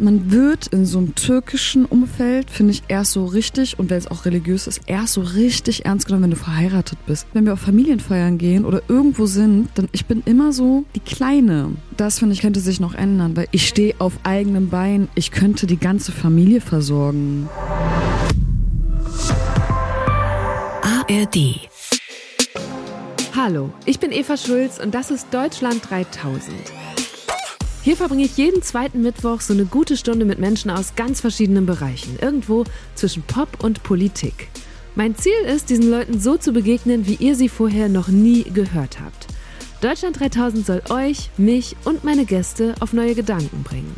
man wird in so einem türkischen Umfeld, finde ich, erst so richtig, und wenn es auch religiös ist, erst so richtig ernst genommen, wenn du verheiratet bist. Wenn wir auf Familienfeiern gehen oder irgendwo sind, dann ich bin immer so die Kleine. Das, finde ich, könnte sich noch ändern, weil ich stehe auf eigenem Bein. Ich könnte die ganze Familie versorgen. ARD Hallo, ich bin Eva Schulz und das ist Deutschland 3000. Hier verbringe ich jeden zweiten Mittwoch so eine gute Stunde mit Menschen aus ganz verschiedenen Bereichen, irgendwo zwischen Pop und Politik. Mein Ziel ist, diesen Leuten so zu begegnen, wie ihr sie vorher noch nie gehört habt. Deutschland 3000 soll euch, mich und meine Gäste auf neue Gedanken bringen.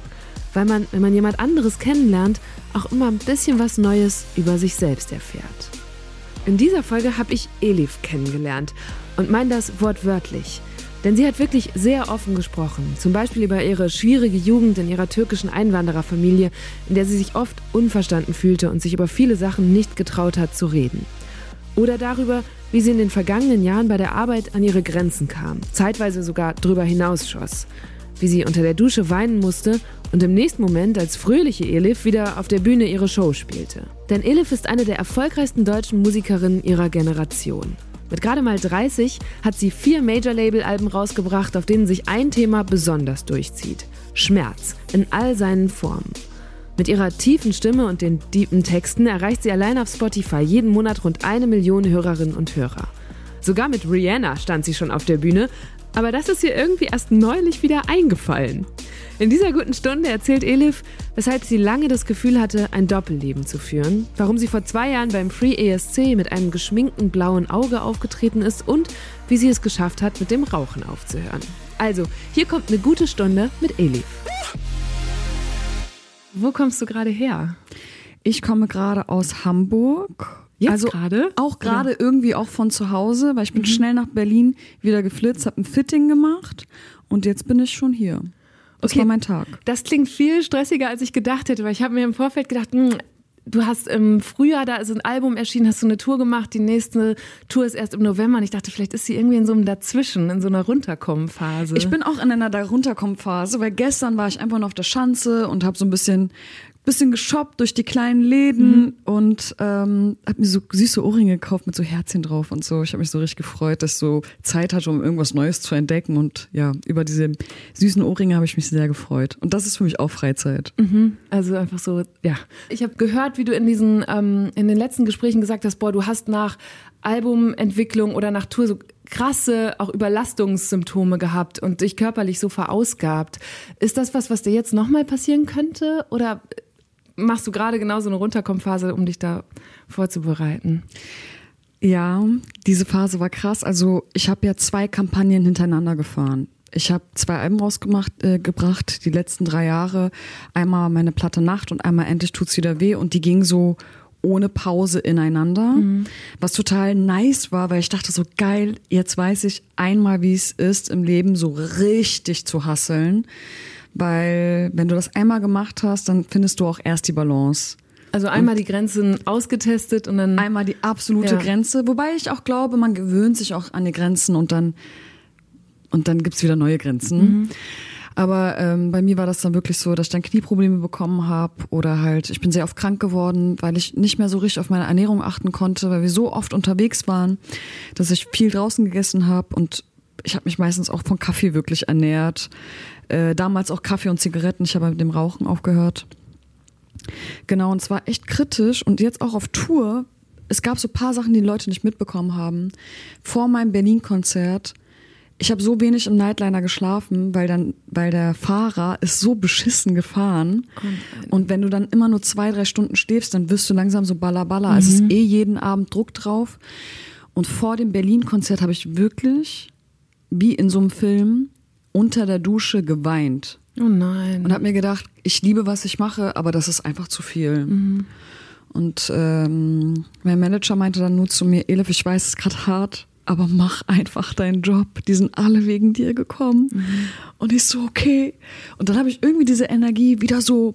Weil man, wenn man jemand anderes kennenlernt, auch immer ein bisschen was Neues über sich selbst erfährt. In dieser Folge habe ich Elif kennengelernt und meine das wortwörtlich. Denn sie hat wirklich sehr offen gesprochen, zum Beispiel über ihre schwierige Jugend in ihrer türkischen Einwandererfamilie, in der sie sich oft unverstanden fühlte und sich über viele Sachen nicht getraut hat zu reden. Oder darüber, wie sie in den vergangenen Jahren bei der Arbeit an ihre Grenzen kam, zeitweise sogar drüber hinausschoss. Wie sie unter der Dusche weinen musste und im nächsten Moment als fröhliche Elif wieder auf der Bühne ihre Show spielte. Denn Elif ist eine der erfolgreichsten deutschen Musikerinnen ihrer Generation. Mit gerade mal 30 hat sie vier Major-Label-Alben rausgebracht, auf denen sich ein Thema besonders durchzieht. Schmerz in all seinen Formen. Mit ihrer tiefen Stimme und den tiefen Texten erreicht sie allein auf Spotify jeden Monat rund eine Million Hörerinnen und Hörer. Sogar mit Rihanna stand sie schon auf der Bühne, aber das ist ihr irgendwie erst neulich wieder eingefallen. In dieser guten Stunde erzählt Elif, weshalb sie lange das Gefühl hatte, ein Doppelleben zu führen, warum sie vor zwei Jahren beim Free ESC mit einem geschminkten blauen Auge aufgetreten ist und wie sie es geschafft hat, mit dem Rauchen aufzuhören. Also, hier kommt eine gute Stunde mit Elif. Wo kommst du gerade her? Ich komme gerade aus Hamburg Jetzt also gerade? Auch gerade ja. irgendwie auch von zu Hause, weil ich bin mhm. schnell nach Berlin wieder geflitzt, habe ein Fitting gemacht und jetzt bin ich schon hier. Das okay. war mein Tag. Das klingt viel stressiger, als ich gedacht hätte, weil ich habe mir im Vorfeld gedacht, mh, hm, du hast im Frühjahr, da ist ein Album erschienen, hast du eine Tour gemacht, die nächste Tour ist erst im November und ich dachte, vielleicht ist sie irgendwie in so einem Dazwischen, in so einer Runterkommen-Phase. Ich bin auch in einer da Runterkommen-Phase, weil gestern war ich einfach noch auf der Schanze und habe so ein bisschen bisschen geshoppt durch die kleinen Läden mhm. und ähm, habe mir so süße Ohrringe gekauft mit so Herzchen drauf und so. Ich habe mich so richtig gefreut, dass ich so Zeit hatte, um irgendwas Neues zu entdecken und ja, über diese süßen Ohrringe habe ich mich sehr gefreut. Und das ist für mich auch Freizeit. Mhm. Also einfach so, ja. Ich habe gehört, wie du in diesen ähm, in den letzten Gesprächen gesagt hast, boah, du hast nach Albumentwicklung oder nach Tour so krasse auch Überlastungssymptome gehabt und dich körperlich so verausgabt. Ist das was, was dir jetzt nochmal passieren könnte oder machst du gerade genau so eine Runterkommphase, um dich da vorzubereiten? Ja, diese Phase war krass. Also ich habe ja zwei Kampagnen hintereinander gefahren. Ich habe zwei Alben rausgemacht, äh, gebracht, die letzten drei Jahre. Einmal meine Platte Nacht und einmal Endlich tut's wieder weh. Und die ging so ohne Pause ineinander, mhm. was total nice war, weil ich dachte so geil, jetzt weiß ich einmal, wie es ist, im Leben so richtig zu hasseln. Weil wenn du das einmal gemacht hast, dann findest du auch erst die Balance. Also einmal und die Grenzen ausgetestet und dann. Einmal die absolute ja. Grenze, wobei ich auch glaube, man gewöhnt sich auch an die Grenzen und dann, und dann gibt's wieder neue Grenzen. Mhm. Aber ähm, bei mir war das dann wirklich so, dass ich dann Knieprobleme bekommen habe oder halt, ich bin sehr oft krank geworden, weil ich nicht mehr so richtig auf meine Ernährung achten konnte, weil wir so oft unterwegs waren, dass ich viel draußen gegessen habe und ich habe mich meistens auch von Kaffee wirklich ernährt. Äh, damals auch Kaffee und Zigaretten. Ich habe mit dem Rauchen aufgehört. Genau, und zwar echt kritisch. Und jetzt auch auf Tour. Es gab so paar Sachen, die, die Leute nicht mitbekommen haben. Vor meinem Berlin-Konzert. Ich habe so wenig im Nightliner geschlafen, weil dann, weil der Fahrer ist so beschissen gefahren. Und wenn du dann immer nur zwei, drei Stunden stehst, dann wirst du langsam so ballerballer. Mhm. Es ist eh jeden Abend Druck drauf. Und vor dem Berlin-Konzert habe ich wirklich, wie in so einem Film, unter der Dusche geweint. Oh nein. Und habe mir gedacht, ich liebe, was ich mache, aber das ist einfach zu viel. Mhm. Und ähm, mein Manager meinte dann nur zu mir, Elif, ich weiß, es ist gerade hart, aber mach einfach deinen Job. Die sind alle wegen dir gekommen. Mhm. Und ich so, okay. Und dann habe ich irgendwie diese Energie wieder so,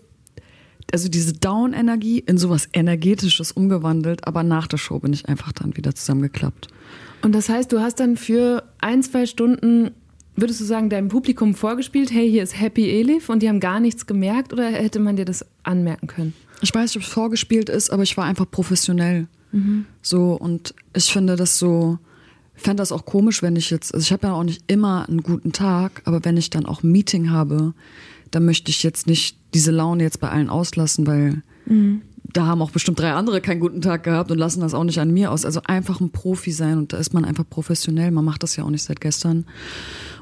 also diese Down-Energie in sowas Energetisches umgewandelt, aber nach der Show bin ich einfach dann wieder zusammengeklappt. Und das heißt, du hast dann für ein, zwei Stunden Würdest du sagen, deinem Publikum vorgespielt, hey, hier ist Happy Elif und die haben gar nichts gemerkt oder hätte man dir das anmerken können? Ich weiß nicht, ob es vorgespielt ist, aber ich war einfach professionell. Mhm. So, und ich finde das so, fände das auch komisch, wenn ich jetzt, also ich habe ja auch nicht immer einen guten Tag, aber wenn ich dann auch ein Meeting habe, dann möchte ich jetzt nicht diese Laune jetzt bei allen auslassen, weil mhm. Da haben auch bestimmt drei andere keinen guten Tag gehabt und lassen das auch nicht an mir aus. Also einfach ein Profi sein und da ist man einfach professionell. Man macht das ja auch nicht seit gestern.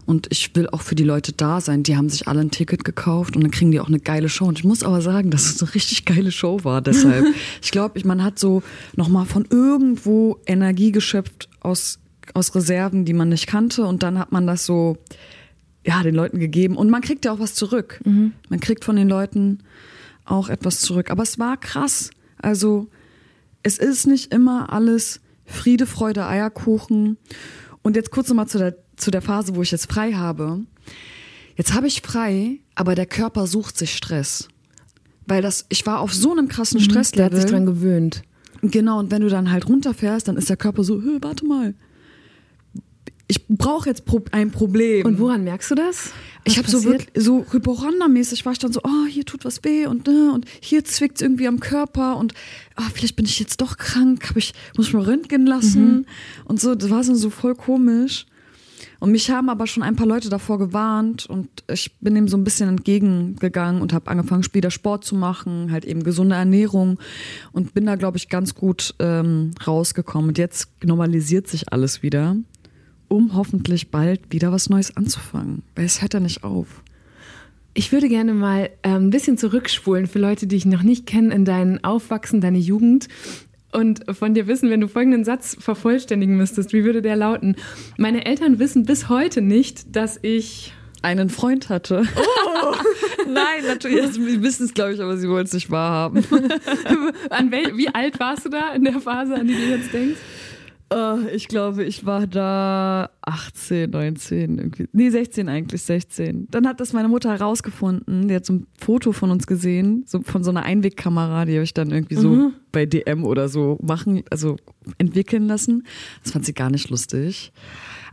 Und ich will auch für die Leute da sein. Die haben sich alle ein Ticket gekauft und dann kriegen die auch eine geile Show. Und ich muss aber sagen, dass es eine richtig geile Show war. Deshalb, ich glaube, man hat so nochmal von irgendwo Energie geschöpft aus, aus Reserven, die man nicht kannte. Und dann hat man das so, ja, den Leuten gegeben. Und man kriegt ja auch was zurück. Mhm. Man kriegt von den Leuten auch etwas zurück. Aber es war krass. Also, es ist nicht immer alles Friede, Freude, Eierkuchen. Und jetzt kurz nochmal zu der zu der Phase, wo ich jetzt frei habe. Jetzt habe ich frei, aber der Körper sucht sich Stress. Weil das, ich war auf so einem krassen Stresslevel. Der hat sich dran gewöhnt. Genau, und wenn du dann halt runterfährst, dann ist der Körper so, warte mal. Ich brauche jetzt ein Problem. Und woran merkst du das? Was ich habe so wirklich, so Rhyporanda-mäßig war ich dann so, oh, hier tut was weh und ne, und hier zwickt irgendwie am Körper und oh, vielleicht bin ich jetzt doch krank, hab ich muss ich mal röntgen lassen mhm. und so. Das war so voll komisch. Und mich haben aber schon ein paar Leute davor gewarnt und ich bin dem so ein bisschen entgegengegangen und habe angefangen, wieder Sport zu machen, halt eben gesunde Ernährung und bin da, glaube ich, ganz gut ähm, rausgekommen. Und jetzt normalisiert sich alles wieder, um hoffentlich bald wieder was Neues anzufangen, weil es hört ja nicht auf. Ich würde gerne mal äh, ein bisschen zurückspulen für Leute, die ich noch nicht kenne, in dein Aufwachsen, deine Jugend und von dir wissen, wenn du folgenden Satz vervollständigen müsstest, wie würde der lauten? Meine Eltern wissen bis heute nicht, dass ich einen Freund hatte. Oh. Nein, natürlich. Sie wissen es, glaube ich, aber sie wollen es nicht wahrhaben. an wie alt warst du da in der Phase, an die du jetzt denkst? Uh, ich glaube, ich war da 18, 19, irgendwie. Nee, 16 eigentlich, 16. Dann hat das meine Mutter herausgefunden. Die hat so ein Foto von uns gesehen, so von so einer Einwegkamera, die habe ich dann irgendwie so mhm. bei DM oder so machen, also entwickeln lassen. Das fand sie gar nicht lustig.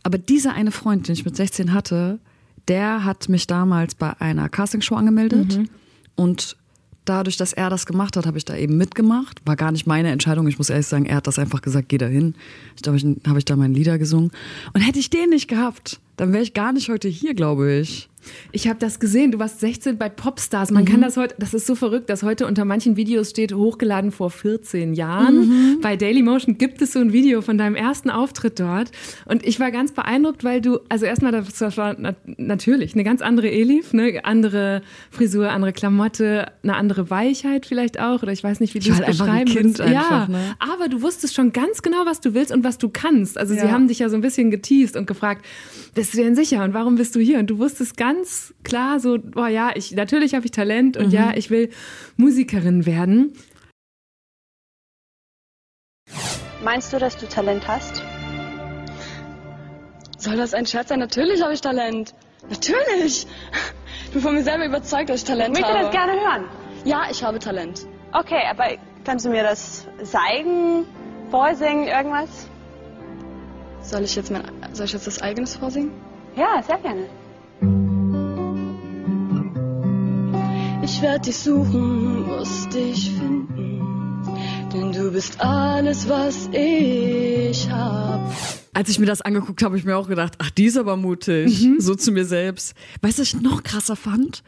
Aber dieser eine Freund, den ich mit 16 hatte, der hat mich damals bei einer Castingshow angemeldet mhm. und dadurch, dass er das gemacht hat, habe ich da eben mitgemacht. War gar nicht meine Entscheidung. Ich muss ehrlich sagen, er hat das einfach gesagt, geh da hin. Ich glaube, ich habe ich da meine Lieder gesungen. Und hätte ich den nicht gehabt, dann wäre ich gar nicht heute hier, glaube ich. Ich habe das gesehen. Du warst 16 bei Popstars. Man mhm. kann das heute, das ist so verrückt, dass heute unter manchen Videos steht, hochgeladen vor 14 Jahren. Mhm. Bei Dailymotion gibt es so ein Video von deinem ersten Auftritt dort. Und ich war ganz beeindruckt, weil du, also erstmal, das war natürlich eine ganz andere Elif, eine andere Frisur, andere Klamotte, eine andere Weichheit vielleicht auch. Oder ich weiß nicht, wie du es beschreiben würdest. Ja, ne? aber du wusstest schon ganz genau, was du willst und was du kannst. Also ja. sie haben dich ja so ein bisschen geteased und gefragt, bist du denn sicher und warum bist du hier? Und du wusstest ganz ganz klar so, boah ja, ich natürlich habe ich Talent und mhm. ja, ich will Musikerin werden. Meinst du, dass du Talent hast? Soll das ein Scherz sein? Natürlich habe ich Talent. Natürlich. Ich bin von mir selber überzeugt, dass ich Talent ich habe. Ich möchte das gerne hören. Ja, ich habe Talent. Okay, aber kannst du mir das zeigen, vorsingen, irgendwas? Soll ich jetzt mein, soll ich jetzt das eigenes vorsingen? Ja, sehr gerne. Ich werde dich suchen, muss dich finden, denn du bist alles, was ich hab. Als ich mir das angeguckt habe, habe ich mir auch gedacht, ach, die ist aber mutig. Mhm. So zu mir selbst. Weißt du, was ich noch krasser fand?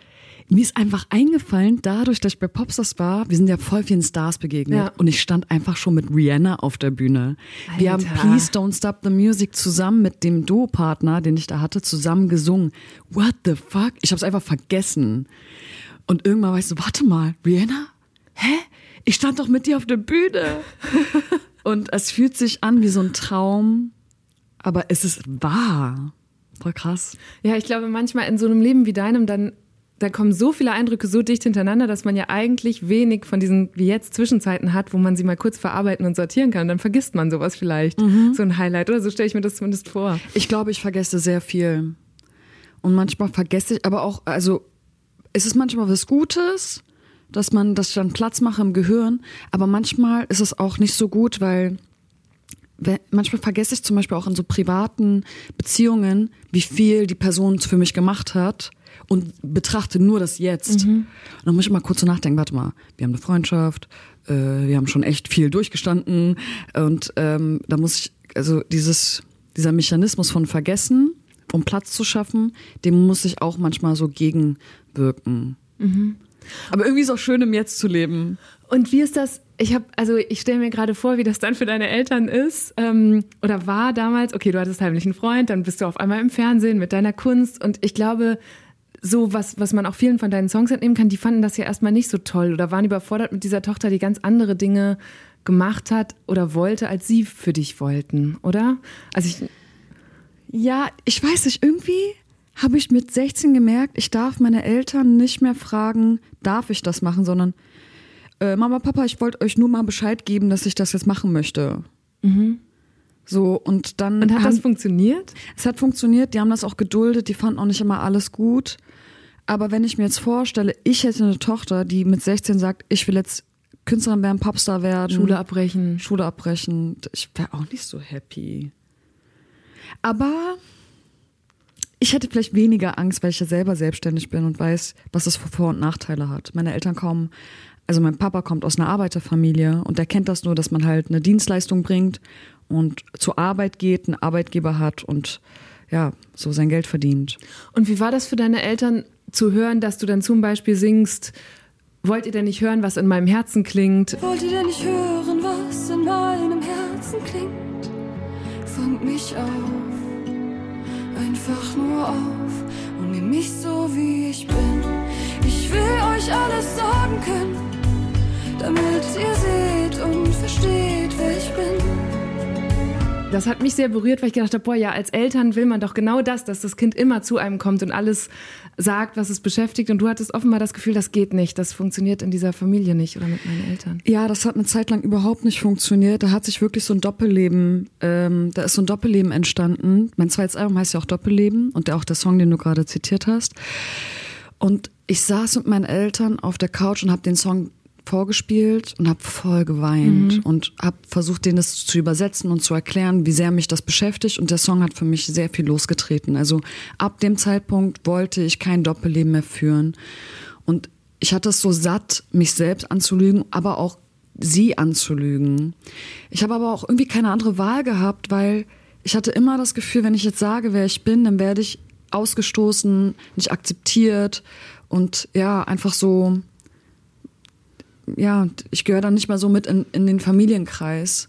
Mir ist einfach eingefallen, dadurch, dass ich bei Popstars war, wir sind ja voll vielen Stars begegnet ja. und ich stand einfach schon mit Rihanna auf der Bühne. Alter. Wir haben Please Don't Stop the Music zusammen mit dem Duo-Partner, den ich da hatte, zusammen gesungen. What the fuck? Ich habe es einfach vergessen. Und irgendwann weißt du, warte mal, Rihanna? Hä? Ich stand doch mit dir auf der Bühne. und es fühlt sich an wie so ein Traum, aber es ist wahr. Voll krass. Ja, ich glaube, manchmal in so einem Leben wie deinem, dann da kommen so viele Eindrücke so dicht hintereinander, dass man ja eigentlich wenig von diesen wie jetzt Zwischenzeiten hat, wo man sie mal kurz verarbeiten und sortieren kann. Dann vergisst man sowas vielleicht, mhm. so ein Highlight oder so stelle ich mir das zumindest vor. Ich glaube, ich vergesse sehr viel und manchmal vergesse ich, aber auch also es ist manchmal was Gutes, dass man das dann Platz mache im Gehirn, aber manchmal ist es auch nicht so gut, weil wenn, manchmal vergesse ich zum Beispiel auch in so privaten Beziehungen, wie viel die Person für mich gemacht hat und betrachte nur das Jetzt. Und dann muss ich mal kurz so nachdenken, warte mal, wir haben eine Freundschaft, äh, wir haben schon echt viel durchgestanden und ähm, da muss ich, also dieses, dieser Mechanismus von Vergessen, um Platz zu schaffen, dem muss ich auch manchmal so gegenwirken. Aber irgendwie ist auch schön, im Jetzt zu leben. Und wie ist das? Ich habe, also ich stelle mir gerade vor, wie das dann für deine Eltern ist ähm, oder war damals. Okay, du hattest heimlich einen Freund, dann bist du auf einmal im Fernsehen mit deiner Kunst und ich glaube, so was, was man auch vielen von deinen Songs entnehmen kann, die fanden das ja erstmal nicht so toll oder waren überfordert mit dieser Tochter, die ganz andere Dinge gemacht hat oder wollte, als sie für dich wollten, oder? Also ich, Ja, ich weiß nicht, irgendwie habe ich mit 16 gemerkt, ich darf meine Eltern nicht mehr fragen, darf ich das machen, sondern äh, Mama, Papa, ich wollte euch nur mal Bescheid geben, dass ich das jetzt machen möchte. So, und dann. und hat das haben- funktioniert? es hat funktioniert, die haben das auch geduldet, die fanden auch nicht immer alles gut. Aber wenn ich mir jetzt vorstelle, ich hätte eine Tochter, die mit 16 sagt, ich will jetzt Künstlerin werden, Popstar werden, Schule abbrechen. Schule abbrechen, ich wäre auch nicht so happy. Aber ich hätte vielleicht weniger Angst, weil ich ja selber selbstständig bin und weiß, was es für Vor- und Nachteile hat. Meine Eltern kommen, also mein Papa kommt aus einer Arbeiterfamilie und der kennt das nur, dass man halt eine Dienstleistung bringt und zur Arbeit geht, einen Arbeitgeber hat und ja, so sein Geld verdient. Und wie war das für deine Eltern zu hören, dass du dann zum Beispiel singst, wollt ihr denn nicht hören, was in meinem Herzen klingt? Wollt ihr denn nicht hören, was in meinem Herzen klingt? Fangt mich auf, einfach nur auf und nehmt mich so wie ich bin. Ich will euch alles sagen können, damit ihr seht und versteht, wer ich bin. Das hat mich sehr berührt, weil ich gedacht habe, boah, ja, als Eltern will man doch genau das, dass das Kind immer zu einem kommt und alles sagt, was es beschäftigt. Und du hattest offenbar das Gefühl, das geht nicht, das funktioniert in dieser Familie nicht oder mit meinen Eltern. Ja, das hat eine Zeit lang überhaupt nicht funktioniert. Da hat sich wirklich so ein Doppelleben, ähm, da ist so ein Doppelleben entstanden. Mein zweites Album heißt ja auch Doppelleben und auch der Song, den du gerade zitiert hast. Und ich saß mit meinen Eltern auf der Couch und habe den Song vorgespielt und habe voll geweint und habe versucht, denen das zu übersetzen und zu erklären, wie sehr mich das beschäftigt. Und der Song hat für mich sehr viel losgetreten. Also ab dem Zeitpunkt wollte ich kein Doppelleben mehr führen. Und ich hatte es so satt, mich selbst anzulügen, aber auch sie anzulügen. Ich habe aber auch irgendwie keine andere Wahl gehabt, weil ich hatte immer das Gefühl, wenn ich jetzt sage, wer ich bin, dann werde ich ausgestoßen, nicht akzeptiert und ja, einfach so, ja, ich gehöre dann nicht mal so mit in, in den Familienkreis.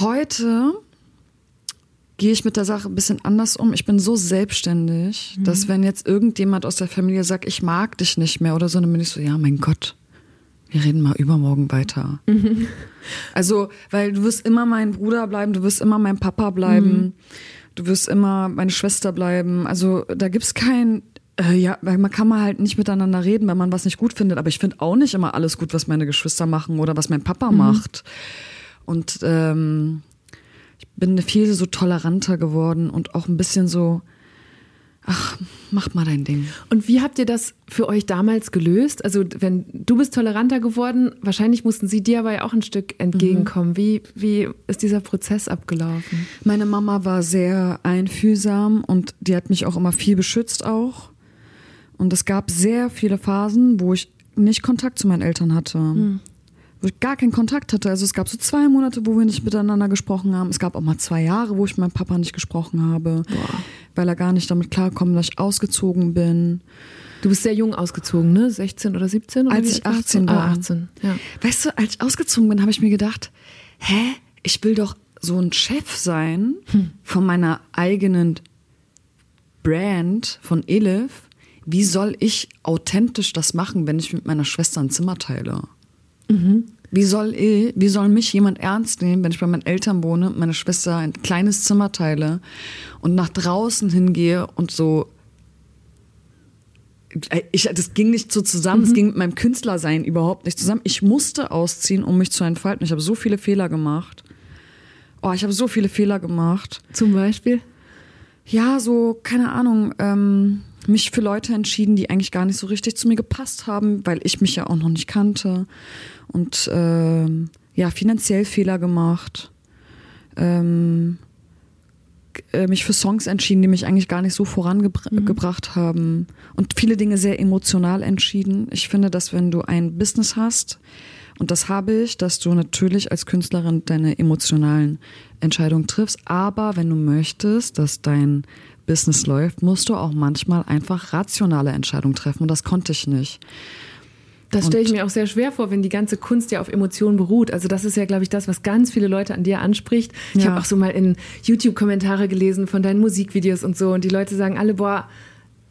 Heute gehe ich mit der Sache ein bisschen anders um. Ich bin so selbstständig, dass wenn jetzt irgendjemand aus der Familie sagt, ich mag dich nicht mehr oder so, dann bin ich so, ja, mein Gott, wir reden mal übermorgen weiter. Also, weil du wirst immer mein Bruder bleiben, du wirst immer mein Papa bleiben, du wirst immer meine Schwester bleiben. Also da gibt's kein, äh, ja, weil man kann mal halt nicht miteinander reden, wenn man was nicht gut findet. Aber ich finde auch nicht immer alles gut, was meine Geschwister machen oder was mein Papa macht. Und ähm, ich bin viel so toleranter geworden und auch ein bisschen so, ach, mach mal dein Ding. Und wie habt ihr das für euch damals gelöst? Also, wenn du bist toleranter geworden, wahrscheinlich mussten sie dir aber ja auch ein Stück entgegenkommen. Wie, wie ist dieser Prozess abgelaufen? Meine Mama war sehr einfühlsam und die hat mich auch immer viel beschützt auch. Und es gab sehr viele Phasen, wo ich nicht Kontakt zu meinen Eltern hatte. Wo ich gar keinen Kontakt hatte. Also es gab so zwei Monate, wo wir nicht miteinander gesprochen haben. Es gab auch mal zwei Jahre, wo ich mit meinem Papa nicht gesprochen habe, weil er gar nicht damit klarkommt, dass ich ausgezogen bin. Du bist sehr jung ausgezogen, ne? 16 oder 17? Oder Als ich alt warst du? 18 war. Ah, 18, ja. Weißt du, als ich ausgezogen bin, habe ich mir gedacht, hä, ich will doch so ein Chef sein von meiner eigenen Brand von Elif. Wie soll ich authentisch das machen, wenn ich mit meiner Schwester ein Zimmer teile? Wie soll ich, wie soll mich jemand ernst nehmen, wenn ich bei meinen Eltern wohne, mit meiner Schwester ein kleines Zimmer teile und nach draußen hingehe und so ich, das ging nicht so zusammen, es ging mit meinem Künstlersein überhaupt nicht zusammen. Ich musste ausziehen, um mich zu entfalten. Ich habe so viele Fehler gemacht. Oh, ich habe so viele Fehler gemacht. Zum Beispiel? Ja, so, keine Ahnung, ähm, mich für Leute entschieden, die eigentlich gar nicht so richtig zu mir gepasst haben, weil ich mich ja auch noch nicht kannte. Und ähm, ja, finanziell Fehler gemacht. ähm, äh, mich für Songs entschieden, die mich eigentlich gar nicht so vorangebracht mhm. haben und viele Dinge sehr emotional entschieden. Ich finde, dass wenn du ein Business hast, und das habe ich, dass du natürlich als Künstlerin deine emotionalen Entscheidungen triffst, aber wenn du möchtest, dass dein Business läuft, musst du auch manchmal einfach rationale Entscheidungen treffen und das konnte ich nicht. Das stelle ich mir auch sehr schwer vor, wenn die ganze Kunst ja auf Emotionen beruht. Also das ist ja, glaube ich, das, was ganz viele Leute an dir anspricht. Ich ja. habe auch so mal in YouTube-Kommentare gelesen von deinen Musikvideos und so und die Leute sagen alle, boah,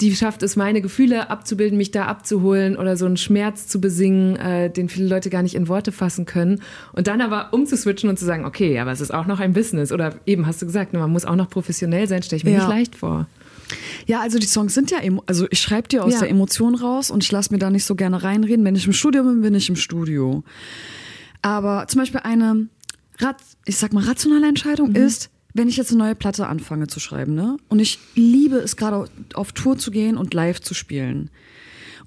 die schafft es, meine Gefühle abzubilden, mich da abzuholen oder so einen Schmerz zu besingen, äh, den viele Leute gar nicht in Worte fassen können. Und dann aber umzuswitchen und zu sagen, okay, aber es ist auch noch ein Business. Oder eben hast du gesagt, man muss auch noch professionell sein, stelle ich mir ja. nicht leicht vor. Ja, also die Songs sind ja, also ich schreibe dir aus ja. der Emotion raus und ich lasse mir da nicht so gerne reinreden. Wenn ich im Studio bin, bin ich im Studio. Aber zum Beispiel eine, ich sag mal, rationale Entscheidung mhm. ist, wenn ich jetzt eine neue Platte anfange zu schreiben, ne? Und ich liebe es gerade auf Tour zu gehen und live zu spielen.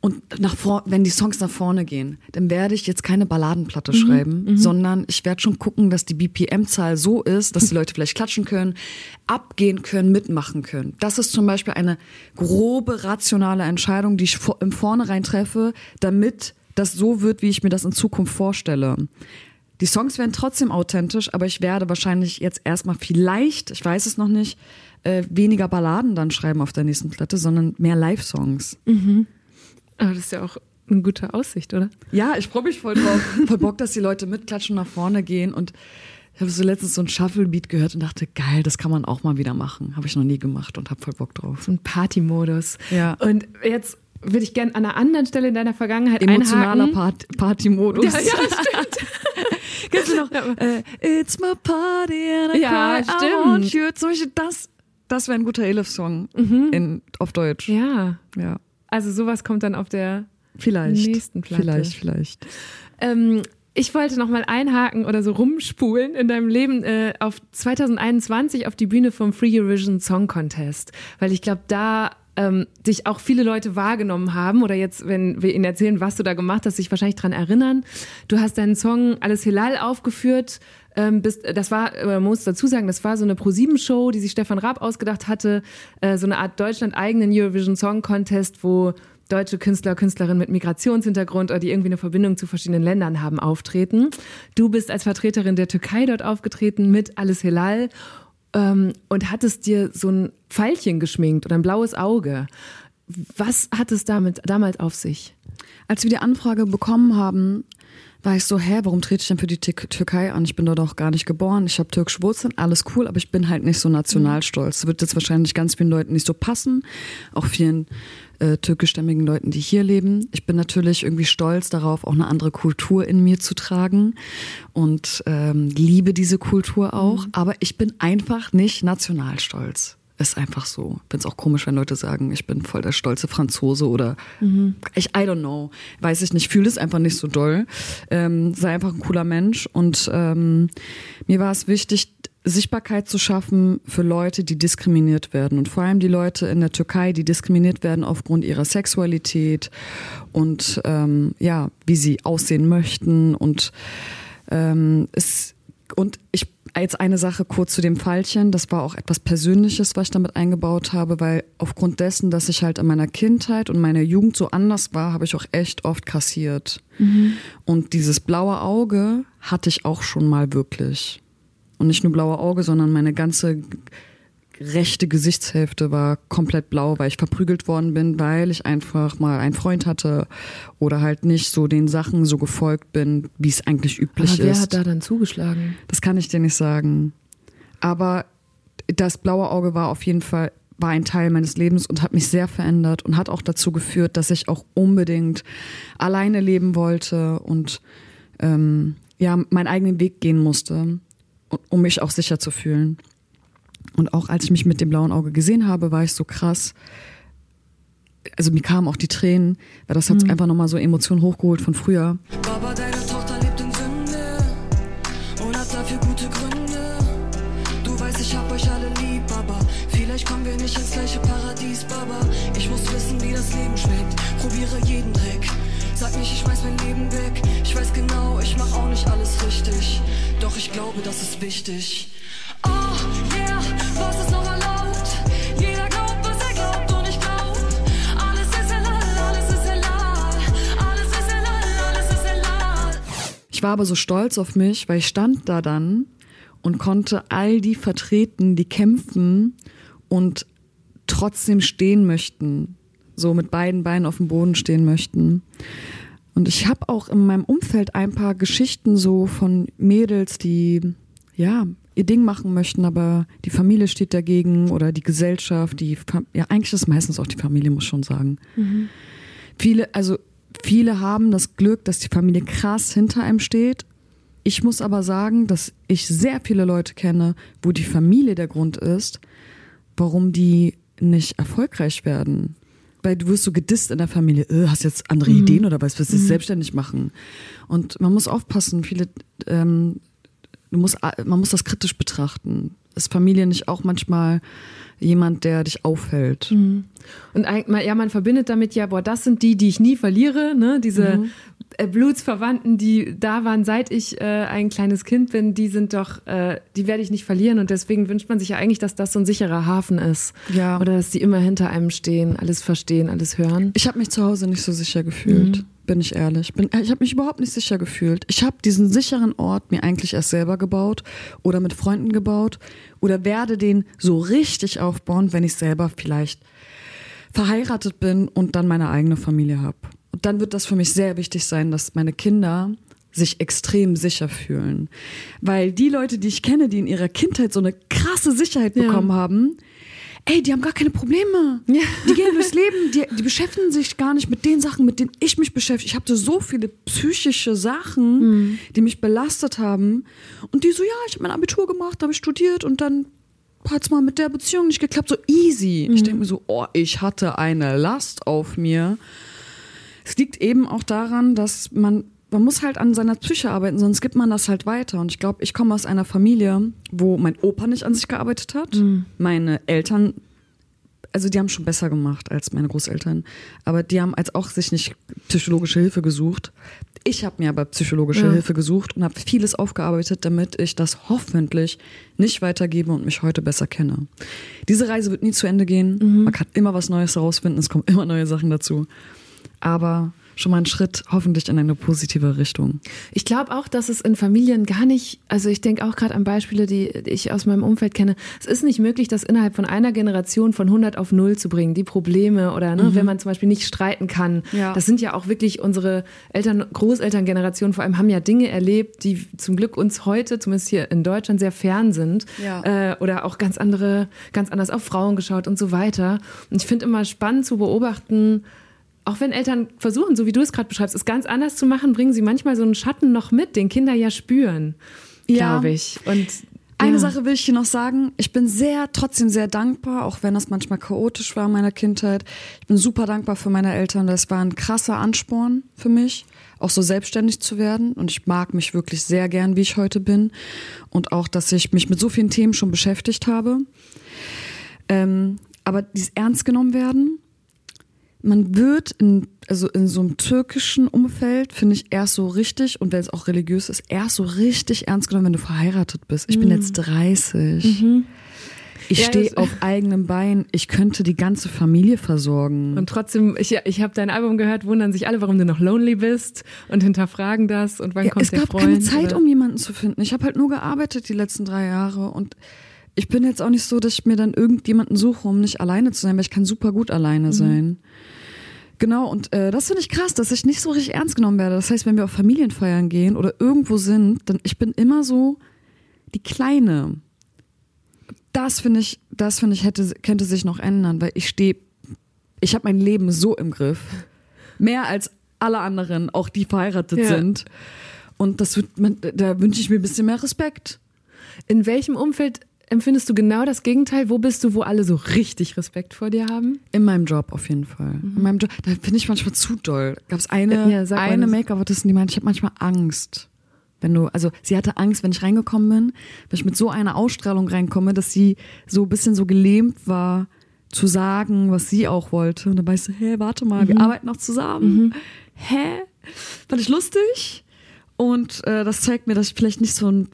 Und nach vor, wenn die Songs nach vorne gehen, dann werde ich jetzt keine Balladenplatte mhm, schreiben, mhm. sondern ich werde schon gucken, dass die BPM-Zahl so ist, dass die Leute vielleicht klatschen können, abgehen können, mitmachen können. Das ist zum Beispiel eine grobe, rationale Entscheidung, die ich im Vornherein treffe, damit das so wird, wie ich mir das in Zukunft vorstelle. Die Songs werden trotzdem authentisch, aber ich werde wahrscheinlich jetzt erstmal vielleicht, ich weiß es noch nicht, äh, weniger Balladen dann schreiben auf der nächsten Platte, sondern mehr Live-Songs. Mhm. Aber das ist ja auch eine gute Aussicht, oder? Ja, ich freue mich voll drauf. voll Bock, dass die Leute mitklatschen, nach vorne gehen. Und ich habe so letztens so ein Shuffle-Beat gehört und dachte, geil, das kann man auch mal wieder machen. Habe ich noch nie gemacht und habe voll Bock drauf. So ein Party-Modus. Ja. Und jetzt würde ich gerne an einer anderen Stelle in deiner Vergangenheit Emotionaler Part Party-Modus. Ja, ja, stimmt. Kennst du noch? Äh, It's my party and I ja, cry, stimmt. I want you. Zum Beispiel das, das wäre ein guter Elif-Song mhm. auf Deutsch. Ja. Ja. Also sowas kommt dann auf der vielleicht, nächsten Platte. Vielleicht, vielleicht. Ähm, ich wollte noch mal einhaken oder so rumspulen in deinem Leben äh, auf 2021 auf die Bühne vom Free Eurovision Song Contest, weil ich glaube, da ähm, dich auch viele Leute wahrgenommen haben oder jetzt, wenn wir ihnen erzählen, was du da gemacht hast, sich wahrscheinlich dran erinnern. Du hast deinen Song Alles Hilal aufgeführt. Ähm, bist, das war, man muss dazu sagen, das war so eine Pro-7-Show, die sich Stefan Raab ausgedacht hatte, äh, so eine Art Deutschland-eigenen Eurovision Song Contest, wo deutsche Künstler, Künstlerinnen mit Migrationshintergrund oder die irgendwie eine Verbindung zu verschiedenen Ländern haben, auftreten. Du bist als Vertreterin der Türkei dort aufgetreten mit Alles Hilal ähm, und hattest dir so ein Pfeilchen geschminkt oder ein blaues Auge. Was hat es damit damals auf sich? Als wir die Anfrage bekommen haben, war ich so, hä, warum trete ich denn für die Türkei an? Ich bin dort auch gar nicht geboren. Ich habe türkische Wurzeln, alles cool, aber ich bin halt nicht so nationalstolz. Das wird jetzt wahrscheinlich ganz vielen Leuten nicht so passen. Auch vielen äh, türkischstämmigen Leuten, die hier leben. Ich bin natürlich irgendwie stolz darauf, auch eine andere Kultur in mir zu tragen und ähm, liebe diese Kultur auch. Mhm. Aber ich bin einfach nicht nationalstolz. Ist einfach so. Finde es auch komisch, wenn Leute sagen, ich bin voll der stolze Franzose oder mhm. ich, I don't know. Weiß ich nicht, fühle es einfach nicht so doll. Ähm, sei einfach ein cooler Mensch und ähm, mir war es wichtig, Sichtbarkeit zu schaffen für Leute, die diskriminiert werden. Und vor allem die Leute in der Türkei, die diskriminiert werden aufgrund ihrer Sexualität und ähm, ja, wie sie aussehen möchten. Und ähm, es und ich jetzt eine Sache kurz zu dem Pfeilchen. Das war auch etwas Persönliches, was ich damit eingebaut habe, weil aufgrund dessen, dass ich halt in meiner Kindheit und meiner Jugend so anders war, habe ich auch echt oft kassiert. Mhm. Und dieses blaue Auge hatte ich auch schon mal wirklich. Und nicht nur blaue Auge, sondern meine ganze rechte Gesichtshälfte war komplett blau, weil ich verprügelt worden bin, weil ich einfach mal einen Freund hatte oder halt nicht so den Sachen so gefolgt bin, wie es eigentlich üblich Aber wer ist. hat da dann zugeschlagen? Das kann ich dir nicht sagen. Aber das blaue Auge war auf jeden Fall war ein Teil meines Lebens und hat mich sehr verändert und hat auch dazu geführt, dass ich auch unbedingt alleine leben wollte und ähm, ja meinen eigenen Weg gehen musste um mich auch sicher zu fühlen. Und auch als ich mich mit dem blauen Auge gesehen habe, war ich so krass. Also mir kamen auch die Tränen, weil das hat mhm. einfach nochmal so Emotionen hochgeholt von früher. Baba, deine Tochter lebt in Sünde und hat dafür gute Gründe. Du weißt, ich hab euch alle lieb, aber vielleicht kommen wir nicht ins gleiche Paradies, Baba. Ich muss wissen, wie das Leben schmeckt. Probiere jeden Dreck. Sag nicht, ich schmeiß mein Leben weg. Ich weiß genau, ich mach auch nicht alles richtig. Doch ich glaube, das ist wichtig. Ich war aber so stolz auf mich, weil ich stand da dann und konnte all die vertreten, die kämpfen und trotzdem stehen möchten, so mit beiden Beinen auf dem Boden stehen möchten. Und ich habe auch in meinem Umfeld ein paar Geschichten so von Mädels, die ja ihr Ding machen möchten, aber die Familie steht dagegen oder die Gesellschaft, die ja eigentlich ist meistens auch die Familie, muss schon sagen. Mhm. Viele, also viele haben das Glück, dass die Familie krass hinter einem steht. Ich muss aber sagen, dass ich sehr viele Leute kenne, wo die Familie der Grund ist, warum die nicht erfolgreich werden weil du wirst so gedisst in der Familie, äh, hast jetzt andere mhm. Ideen oder was, willst du mhm. selbstständig machen? Und man muss aufpassen, viele, ähm, du musst, man muss das kritisch betrachten. Ist Familie nicht auch manchmal jemand, der dich aufhält? Mhm. Und ja, man verbindet damit ja, boah, das sind die, die ich nie verliere, ne? Diese mhm. Äh, Blutsverwandten, die da waren, seit ich äh, ein kleines Kind bin, die sind doch, äh, die werde ich nicht verlieren. Und deswegen wünscht man sich ja eigentlich, dass das so ein sicherer Hafen ist. Ja. Oder dass die immer hinter einem stehen, alles verstehen, alles hören. Ich habe mich zu Hause nicht so sicher gefühlt, mhm. Bin ich ehrlich. Bin, ich habe mich überhaupt nicht sicher gefühlt. Ich habe diesen sicheren Ort mir eigentlich erst selber gebaut oder mit Freunden gebaut oder werde den so richtig aufbauen, wenn ich selber vielleicht verheiratet bin und dann meine eigene Familie habe. Und dann wird das für mich sehr wichtig sein, dass meine Kinder sich extrem sicher fühlen. Weil die Leute, die ich kenne, die in ihrer Kindheit so eine krasse Sicherheit ja. bekommen haben, ey, die haben gar keine Probleme. Ja. Die gehen durchs Leben, die, die, beschäftigen sich gar nicht mit den Sachen, mit denen ich mich beschäftige. Ich hatte so viele psychische Sachen, mhm. die mich belastet haben. Und die so, ja, ich habe mein Abitur gemacht, habe studiert und dann hat es mal mit der Beziehung nicht geklappt. So easy. Mhm. Ich denke mir so, oh, ich hatte eine Last auf mir. Es liegt eben auch daran, dass man, man muss halt an seiner Psyche arbeiten, sonst gibt man das halt weiter. Und ich glaube, ich komme aus einer Familie, wo mein Opa nicht an sich gearbeitet hat, mhm. meine Eltern also die haben schon besser gemacht als meine Großeltern, aber die haben als auch sich nicht psychologische Hilfe gesucht. Ich habe mir aber psychologische ja. Hilfe gesucht und habe vieles aufgearbeitet, damit ich das hoffentlich nicht weitergebe und mich heute besser kenne. Diese Reise wird nie zu Ende gehen. Mhm. Man kann immer was Neues herausfinden, es kommen immer neue Sachen dazu aber schon mal ein Schritt hoffentlich in eine positive Richtung. Ich glaube auch, dass es in Familien gar nicht, also ich denke auch gerade an Beispiele, die ich aus meinem Umfeld kenne. Es ist nicht möglich, das innerhalb von einer Generation von 100 auf 0 zu bringen. Die Probleme oder ne, mhm. wenn man zum Beispiel nicht streiten kann. Ja. Das sind ja auch wirklich unsere Eltern, Großelterngeneration vor allem haben ja Dinge erlebt, die zum Glück uns heute, zumindest hier in Deutschland, sehr fern sind. Ja. Äh, oder auch ganz andere, ganz anders auf Frauen geschaut und so weiter. Und ich finde immer spannend zu beobachten, auch wenn Eltern versuchen, so wie du es gerade beschreibst, es ganz anders zu machen, bringen sie manchmal so einen Schatten noch mit, den Kinder ja spüren, ja. glaube ich. Und eine ja. Sache will ich hier noch sagen. Ich bin sehr, trotzdem sehr dankbar, auch wenn das manchmal chaotisch war in meiner Kindheit. Ich bin super dankbar für meine Eltern. Das war ein krasser Ansporn für mich, auch so selbstständig zu werden. Und ich mag mich wirklich sehr gern, wie ich heute bin. Und auch, dass ich mich mit so vielen Themen schon beschäftigt habe. Ähm, aber dieses Ernst genommen werden, man wird in, also in so einem türkischen Umfeld, finde ich, erst so richtig, und wenn es auch religiös ist, erst so richtig ernst genommen, wenn du verheiratet bist. Ich mhm. bin jetzt 30. Mhm. Ich ja, stehe auf eigenem Bein. Ich könnte die ganze Familie versorgen. Und trotzdem, ich, ich habe dein Album gehört, wundern sich alle, warum du noch lonely bist und hinterfragen das und wann ja, kommt es der Freund. Es gab keine Zeit, oder? um jemanden zu finden. Ich habe halt nur gearbeitet die letzten drei Jahre und ich bin jetzt auch nicht so, dass ich mir dann irgendjemanden suche, um nicht alleine zu sein, weil ich kann super gut alleine mhm. Genau, und äh, das finde ich krass, dass ich nicht so richtig ernst genommen werde. Das heißt, wenn wir auf Familienfeiern gehen oder irgendwo sind, dann ich bin immer so die Kleine. Das finde ich, das finde ich hätte, könnte sich noch ändern, weil ich stehe, ich habe mein Leben so im Griff. Mehr als alle anderen, auch die verheiratet ja. sind. Und das wird, da wünsche ich mir ein bisschen mehr Respekt. In welchem Umfeld empfindest du genau das Gegenteil? Wo bist du, wo alle so richtig Respekt vor dir haben? In meinem Job auf jeden Fall. Mhm. In meinem Job, da finde ich manchmal zu doll. Gab es eine, ja, eine Make-up-Artistin, die meinte, ich habe manchmal Angst. Wenn du, also sie hatte Angst, wenn ich reingekommen bin, wenn ich mit so einer Ausstrahlung reinkomme, dass sie so ein bisschen so gelähmt war, zu sagen, was sie auch wollte. Und dann weißt du, hä, warte mal, mhm. wir arbeiten noch zusammen. Mhm. Hä? Fand ich lustig. Und äh, das zeigt mir, dass ich vielleicht nicht so ein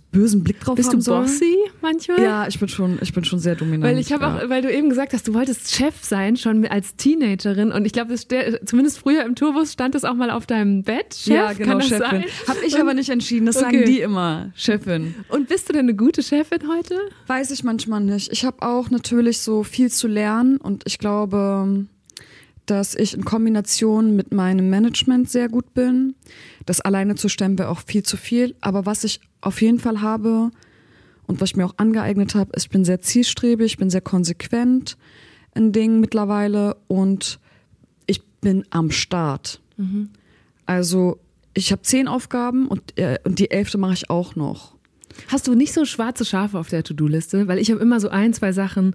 bösen Blick drauf Bist haben du soll. bossy manchmal? Ja, ich bin schon, ich bin schon sehr dominant. Weil ich habe ja. auch, weil du eben gesagt hast, du wolltest Chef sein, schon als Teenagerin. Und ich glaube, das zumindest früher im Tourbus stand es auch mal auf deinem Bett. Chef, ja, genau, kann das Chefin. sein? Habe ich Und- aber nicht entschieden, das Okay. sagen die immer, Chefin. Und bist du denn eine gute Chefin heute? Weiß ich manchmal nicht. Ich habe auch natürlich so viel zu lernen und ich glaube, dass ich in Kombination mit meinem Management sehr gut bin. Das alleine zu stemmen wäre auch viel zu viel. Aber was ich auf jeden Fall habe und was ich mir auch angeeignet habe, ist, ich bin sehr zielstrebig, ich bin sehr konsequent in Dingen mittlerweile und ich bin am Start. Also ich habe zehn Aufgaben und, äh, und die elfte mache ich auch noch. Hast du nicht so schwarze Schafe auf der To-Do-Liste? Weil ich habe immer so ein, zwei Sachen.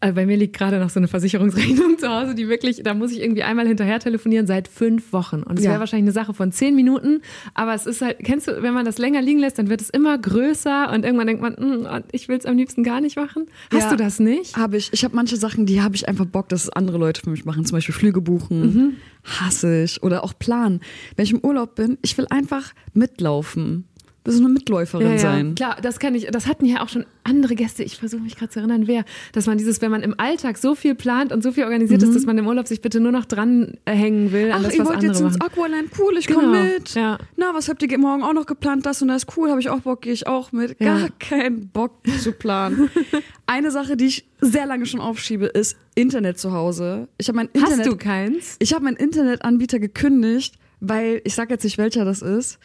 Äh, Bei mir liegt gerade noch so eine Versicherungsrechnung zu Hause, die wirklich, da muss ich irgendwie einmal hinterher telefonieren seit fünf Wochen. Und es Ja. wäre wahrscheinlich eine Sache von zehn Minuten. Aber es ist halt, kennst du, wenn man das länger liegen lässt, dann wird es immer größer und irgendwann denkt man, "Hm, ich will es am liebsten gar nicht machen. Hast Ja. du das nicht? Habe ich. Ich habe manche Sachen, die habe ich einfach Bock, dass es andere Leute für mich machen. Zum Beispiel Flüge buchen. Hasse ich. Oder auch planen. Wenn ich im Urlaub bin, ich will einfach mitlaufen. So eine Mitläuferin sein. Klar, das kann ich, das hatten ja auch schon andere Gäste. Ich versuche mich gerade zu erinnern, wer. Dass man dieses, wenn man im Alltag so viel plant und so viel organisiert ist, dass man im Urlaub sich bitte nur noch dran äh, hängen will an Ach, das, ihr wollt jetzt ins machen. Aqualand, cool, ich Genau, komme mit. ja. Na, was habt ihr morgen auch noch geplant? Das und das, cool, habe ich auch Bock, gehe ich auch mit. Gar Ja. keinen Bock zu planen. Eine Sache, die ich sehr lange schon aufschiebe, ist Internet zu Hause. Ich habe mein Internet Hast du keins? Ich habe meinen Internetanbieter gekündigt, weil ich sage jetzt nicht, welcher das ist.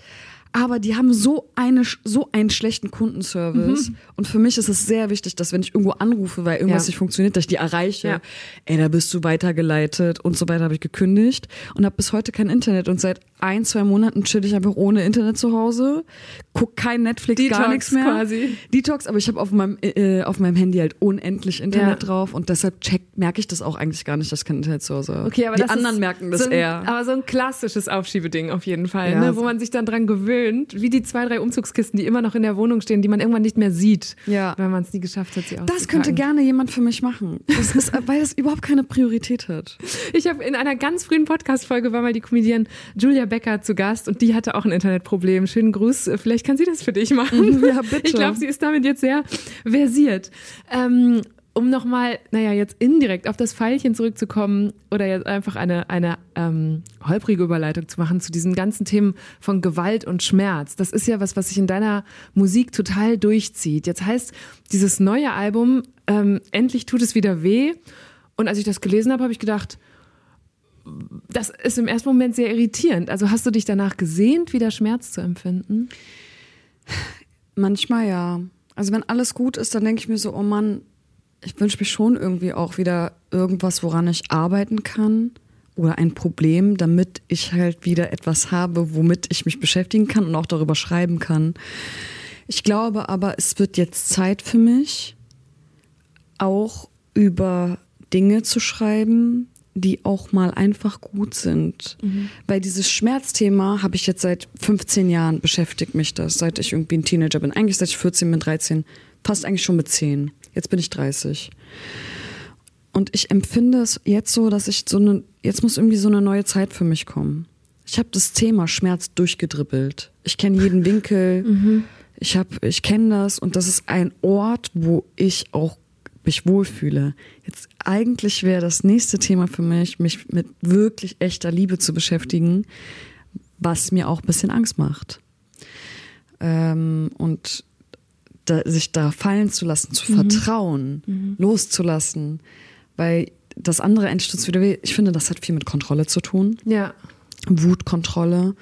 Aber die haben so eine so einen schlechten Kundenservice und für mich ist es sehr wichtig, dass wenn ich irgendwo anrufe, weil irgendwas Ja. nicht funktioniert, dass ich die erreiche. Ja. Ey, da bist du weitergeleitet und so weiter habe ich gekündigt und habe bis heute kein Internet und seit ein zwei Monaten chill ich einfach ohne Internet zu Hause, guck kein Netflix, gar Detox nichts mehr. quasi. Detox, aber ich habe auf meinem äh, auf meinem Handy halt unendlich Internet Ja. drauf und deshalb check merke ich das auch eigentlich gar nicht, dass ich kein Internet zu Hause habe. Okay, aber die anderen ist merken das so ein, eher. Aber so ein klassisches Aufschiebeding auf jeden Fall, Ja, ne, wo man sich dann dran gewöhnt, wie die zwei, drei Umzugskisten, die immer noch in der Wohnung stehen, die man irgendwann nicht mehr sieht, Ja. weil man es nie geschafft hat, sie Das könnte auszupacken. gerne jemand für mich machen. Das ist, weil das überhaupt keine Priorität hat. Ich habe in einer ganz frühen Podcast-Folge war mal die Comedian Julia Becker zu Gast und die hatte auch ein Internetproblem. Schönen Gruß. Vielleicht kann sie das für dich machen. Ja, bitte. Ich glaube, sie ist damit jetzt sehr versiert. Ähm, um nochmal, naja, jetzt indirekt auf das Pfeilchen zurückzukommen oder jetzt einfach eine, eine ähm, holprige Überleitung zu machen zu diesen ganzen Themen von Gewalt und Schmerz. Das ist ja was, was sich in deiner Musik total durchzieht. Jetzt heißt dieses neue Album, ähm, endlich tut es wieder weh. Und als ich das gelesen habe, habe ich gedacht, das ist im ersten Moment sehr irritierend. Also hast du dich danach gesehnt, wieder Schmerz zu empfinden? Manchmal ja. Also wenn alles gut ist, dann denke ich mir so, oh Mann, ich wünsche mir schon irgendwie auch wieder irgendwas, woran ich arbeiten kann oder ein Problem, damit ich halt wieder etwas habe, womit ich mich beschäftigen kann und auch darüber schreiben kann. Ich glaube aber, es wird jetzt Zeit für mich, auch über Dinge zu schreiben, die auch mal einfach gut sind. Weil dieses Schmerzthema habe ich jetzt seit 15 Jahren beschäftigt mich das, seit ich irgendwie ein Teenager bin. Eigentlich seit ich 14 bin, 13, fast eigentlich schon mit 10. Jetzt bin ich 30. Und ich empfinde es jetzt so, dass ich so eine, jetzt muss irgendwie so eine neue Zeit für mich kommen. Ich habe das Thema Schmerz durchgedribbelt. Ich kenne jeden Winkel. Ich habe, ich kenne das und das ist ein Ort, wo ich auch mich wohlfühle. Jetzt eigentlich wäre das nächste Thema für mich, mich mit wirklich echter Liebe zu beschäftigen, was mir auch ein bisschen Angst macht. Ähm, und da, sich da fallen zu lassen, zu vertrauen, loszulassen, weil das andere Endstütz wieder weh. Ich finde, das hat viel mit Kontrolle zu tun. Ja. Wutkontrolle.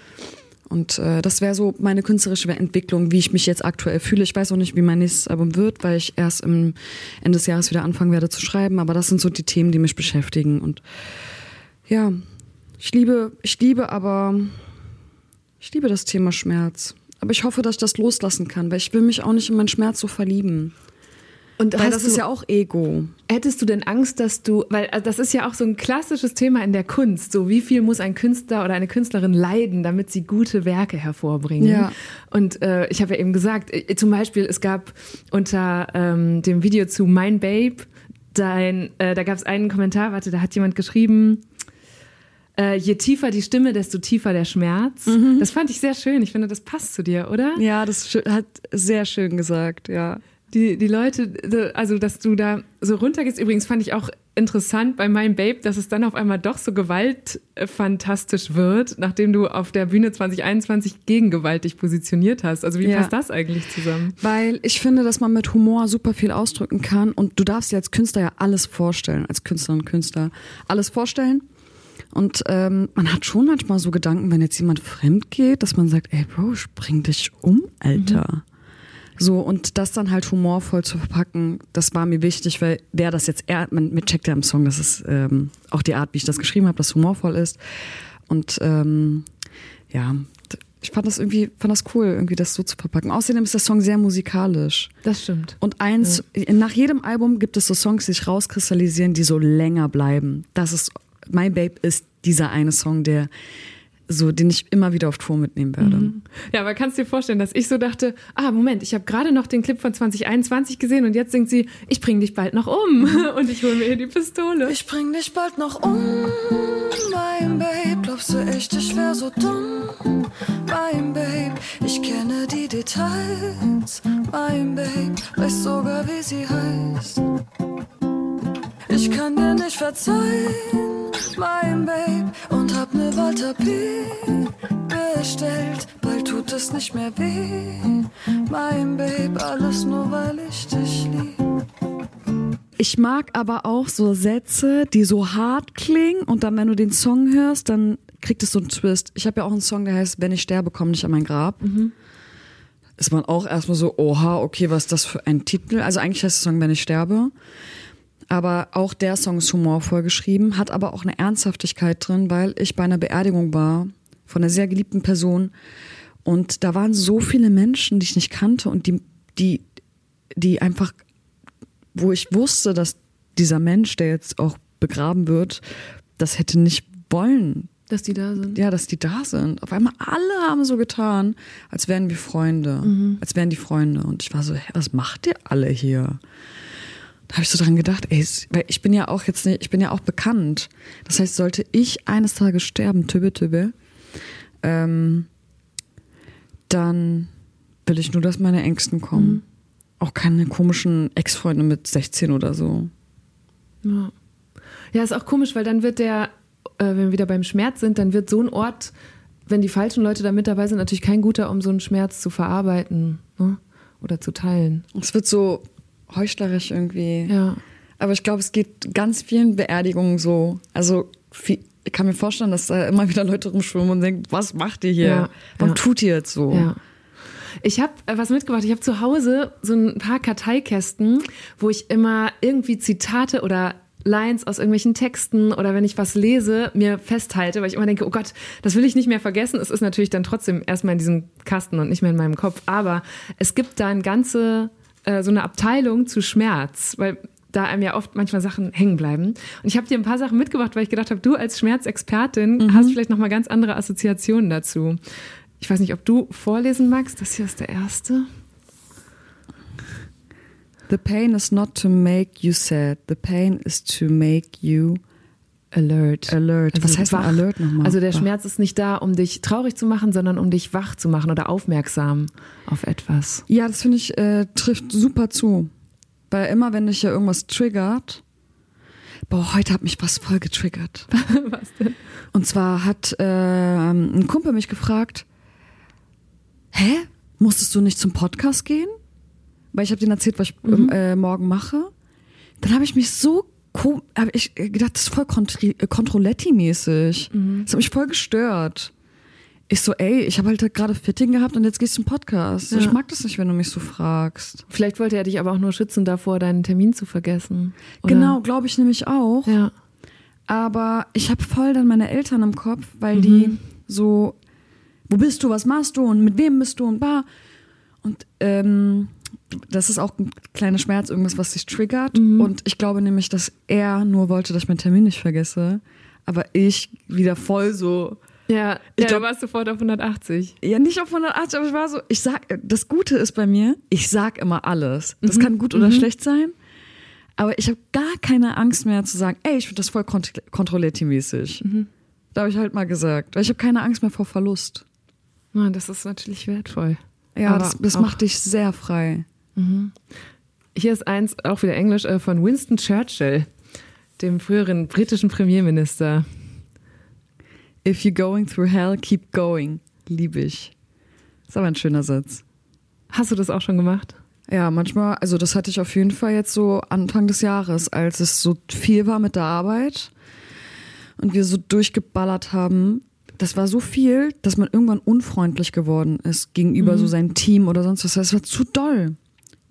Und äh, das wäre so meine künstlerische Entwicklung, wie ich mich jetzt aktuell fühle. Ich weiß auch nicht, wie mein nächstes Album wird, weil ich erst im Ende des Jahres wieder anfangen werde zu schreiben. Aber das sind so die Themen, die mich beschäftigen. Und ja, ich liebe, ich liebe aber, ich liebe das Thema Schmerz. Aber ich hoffe, dass ich das loslassen kann, weil ich will mich auch nicht in meinen Schmerz so verlieben. Und Weil das du, ist ja auch Ego. hättest du denn Angst, dass du, weil also das ist ja auch so ein klassisches Thema in der Kunst, so wie viel muss ein Künstler oder eine Künstlerin leiden, damit sie gute Werke hervorbringen. Ja. Und äh, ich habe ja eben gesagt, äh, zum Beispiel, es gab unter ähm, dem Video zu Mein Babe, dein, äh, da gab es einen Kommentar, warte, da hat jemand geschrieben, äh, je tiefer die Stimme, desto tiefer der Schmerz. Das fand ich sehr schön. Ich finde, das passt zu dir, oder? Ja, das hat sehr schön gesagt, ja. Die, die Leute, also dass du da so runtergehst, übrigens fand ich auch interessant bei meinem Babe, dass es dann auf einmal doch so gewaltfantastisch wird, nachdem du auf der Bühne 2021 gegen Gewalt dich positioniert hast. Also wie Ja. passt das eigentlich zusammen? Weil ich finde, dass man mit Humor super viel ausdrücken kann und du darfst dir als Künstler ja alles vorstellen, als Künstlerin und Künstler alles vorstellen. Und ähm, man hat schon manchmal so Gedanken, wenn jetzt jemand fremd geht, dass man sagt, ey Bro, spring dich um, Alter. So, und das dann halt humorvoll zu verpacken, das war mir wichtig, weil wer das jetzt, er, man checkt ja im Song, das ist ähm, auch die Art, wie ich das geschrieben habe, dass humorvoll ist. Und ähm, ja, ich fand das irgendwie, fand das cool, irgendwie das so zu verpacken. Außerdem ist der Song sehr musikalisch. Das stimmt. Und eins, nach jedem Album gibt es so Songs, die sich rauskristallisieren, die so länger bleiben. Das ist, My Babe ist dieser eine Song, der so, den ich immer wieder auf Tour mitnehmen werde. Ja, aber kannst dir vorstellen, dass ich so dachte, ah, Moment, ich habe gerade noch den Clip von 2021 gesehen und jetzt singt sie, ich bring dich bald noch um und ich hole mir hier die Pistole. Ich bring dich bald noch um, mein Babe. Glaubst du echt, ich wär so dumm, mein Babe? Ich kenne die Details, mein Babe. Weiß sogar, wie sie heißt. Ich kann dir nicht verzeihen, mein Babe. Und hab ne Walter P. bestellt. Bald tut es nicht mehr weh, mein Babe. Alles nur, weil ich dich lieb. Ich mag aber auch so Sätze, die so hart klingen und dann, wenn du den Song hörst, dann kriegt es so einen Twist. Ich habe ja auch einen Song, der heißt Wenn ich sterbe, komm nicht an mein Grab. Ist man auch erstmal so, oha, okay, was ist das für ein Titel? Also eigentlich heißt der Song Wenn ich sterbe. Aber auch der Song ist humorvoll geschrieben, hat aber auch eine Ernsthaftigkeit drin, weil ich bei einer Beerdigung war von einer sehr geliebten Person und da waren so viele Menschen, die ich nicht kannte und die, die, die einfach wo ich wusste, dass dieser Mensch, der jetzt auch begraben wird, das hätte nicht wollen. Dass die da sind. Ja, dass die da sind. Auf einmal alle haben so getan, als wären wir Freunde, als wären die Freunde. Und ich war so, hä, was macht ihr alle hier? Habe ich so dran gedacht, ey, weil ich bin ja auch jetzt nicht, ich bin ja auch bekannt. Das heißt, sollte ich eines Tages sterben, tübe, tübe, ähm, dann will ich nur, dass meine Ängsten kommen. Auch keine komischen Ex-Freunde mit 16 oder so. Ja. ja, ist auch komisch, weil dann wird der, äh, wenn wir wieder beim Schmerz sind, dann wird so ein Ort, wenn die falschen Leute da mit dabei sind, natürlich kein guter, um so einen Schmerz zu verarbeiten ne? oder zu teilen. Es wird so heuchlerisch irgendwie. Ja. Aber ich glaube, es geht ganz vielen Beerdigungen so. Also viel, ich kann mir vorstellen, dass da immer wieder Leute rumschwimmen und denken, was macht ihr hier? Ja, Warum ja. tut ihr jetzt so? Ja. Ich habe äh, was mitgebracht. Ich habe zu Hause so ein paar Karteikästen, wo ich immer irgendwie Zitate oder Lines aus irgendwelchen Texten oder wenn ich was lese, mir festhalte, weil ich immer denke, oh Gott, das will ich nicht mehr vergessen. Es ist natürlich dann trotzdem erstmal in diesem Kasten und nicht mehr in meinem Kopf. Aber es gibt da eine ganze, äh, so eine Abteilung zu Schmerz, weil da einem ja oft manchmal Sachen hängen bleiben. Und ich habe dir ein paar Sachen mitgebracht, weil ich gedacht habe, du als Schmerzexpertin hast vielleicht nochmal ganz andere Assoziationen dazu. Ich weiß nicht, ob du vorlesen magst. Das hier ist der erste. The pain is not to make you sad. The pain is to make you Alert. alert. Was heißt wach. alert nochmal? Also der Wach. Schmerz ist nicht da, um dich traurig zu machen, sondern um dich wach zu machen oder aufmerksam auf etwas. Ja, das finde ich, äh, trifft super zu. Weil immer, wenn dich ja irgendwas triggert, boah, heute hat mich was voll getriggert. Was denn? Und zwar hat äh, ein Kumpel mich gefragt, hä, musstest du nicht zum Podcast gehen? Weil ich habe denen erzählt, was ich ähm, äh, morgen mache. Dann habe ich mich so ko- hab ich gedacht, das ist voll Contri- äh, Controletti-mäßig. Das hat mich voll gestört. Ich so, ey, ich habe halt gerade Fitting gehabt und jetzt gehst du zum Podcast. Ja. Ich mag das nicht, wenn du mich so fragst. Vielleicht wollte er dich aber auch nur schützen davor, deinen Termin zu vergessen. Oder? Genau, glaube ich nämlich auch. Ja. Aber ich habe voll dann meine Eltern im Kopf, weil die so, wo bist du, was machst du und mit wem bist du und bar. Und ähm, das ist auch ein kleiner Schmerz, irgendwas, was sich triggert. Und ich glaube nämlich, dass er nur wollte, dass ich meinen Termin nicht vergesse. Aber ich wieder voll so, Ja, Ich ja glaub- du warst sofort auf 180. ja nicht auf 180, aber ich war so, ich sag, das Gute ist bei mir, ich sag immer alles. Das kann gut oder schlecht sein. Aber ich habe gar keine Angst mehr zu sagen, ey, ich finde das voll kont kontrolletti-mäßig. Da habe ich halt mal gesagt. Weil ich habe keine Angst mehr vor Verlust. Na, das ist natürlich wertvoll. Ja, Aber das, das macht dich sehr frei. Hier ist eins, auch wieder Englisch, äh, von Winston Churchill, dem früheren britischen Premierminister. If you're going through hell, keep going. Liebe ich. Ist aber ein schöner Satz. Hast du das auch schon gemacht? Ja, manchmal, also das hatte ich auf jeden Fall jetzt so Anfang des Jahres, als es so viel war mit der Arbeit und wir so durchgeballert haben. Das war so viel, dass man irgendwann unfreundlich geworden ist gegenüber so seinem Team oder sonst was. Das war zu doll.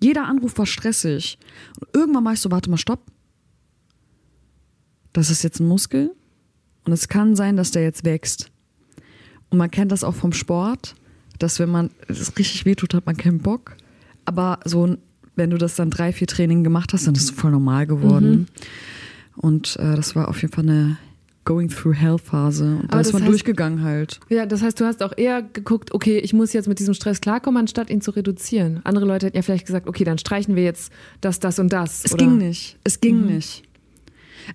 Jeder Anruf war stressig. Und irgendwann war ich so, warte mal, stopp. Das ist jetzt ein Muskel und es kann sein, dass der jetzt wächst. Und man kennt das auch vom Sport, dass wenn man es richtig wehtut, hat man keinen Bock. Aber so, wenn du das dann drei, vier Trainingen gemacht hast, dann ist es voll normal geworden. Und äh, das war auf jeden Fall eine Going through Hell Phase. Und da ist das man heißt- durchgegangen halt. Ja, das heißt, du hast auch eher geguckt, okay, ich muss jetzt mit diesem Stress klarkommen, anstatt ihn zu reduzieren. Andere Leute hätten ja vielleicht gesagt, okay, dann streichen wir jetzt das, das und das. Es oder- ging nicht. Es ging nicht.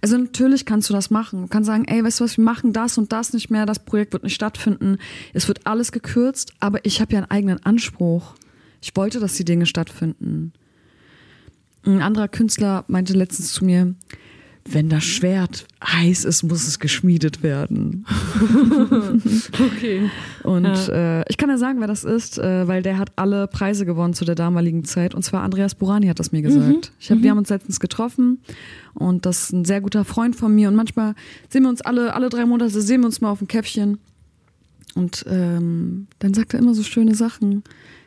Also natürlich kannst du das machen. Du kannst sagen, ey, weißt du was, wir machen das und das nicht mehr, das Projekt wird nicht stattfinden. Es wird alles gekürzt, aber ich habe ja einen eigenen Anspruch. Ich wollte, dass die Dinge stattfinden. Ein anderer Künstler meinte letztens zu mir, wenn das Schwert heiß ist, muss es geschmiedet werden. Okay. Und äh, ich kann ja sagen, wer das ist, äh, weil der hat alle Preise gewonnen zu der damaligen Zeit. Und zwar Andreas Burani hat das mir gesagt. Ich hab, Wir haben uns letztens getroffen und das ist ein sehr guter Freund von mir. Und manchmal sehen wir uns alle, alle drei Monate, sehen wir uns mal auf dem Käffchen. Und ähm, dann sagt er immer so schöne Sachen.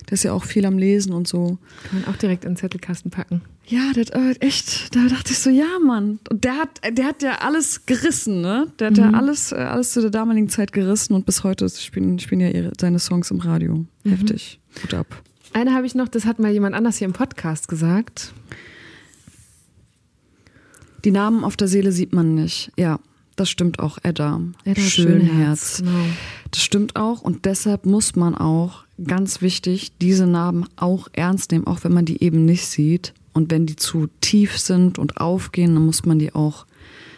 Der ist ja auch viel am Lesen und so. Kann man auch direkt in den Zettelkasten packen. Ja, hat äh, echt, da dachte ich so, ja, Mann. Und der hat, der hat ja alles gerissen, ne? Der hat ja alles, äh, alles zu der damaligen Zeit gerissen und bis heute spielen, spielen ja ihre, seine Songs im Radio. Heftig. Gut ab. Eine habe ich noch, das hat mal jemand anders hier im Podcast gesagt. Die Namen auf der Seele sieht man nicht. Ja, das stimmt auch, Edda. Edda Schönherz. Schönherz, genau. Das stimmt auch und deshalb muss man auch, ganz wichtig, diese Narben auch ernst nehmen, auch wenn man die eben nicht sieht. Und wenn die zu tief sind und aufgehen, dann muss man die auch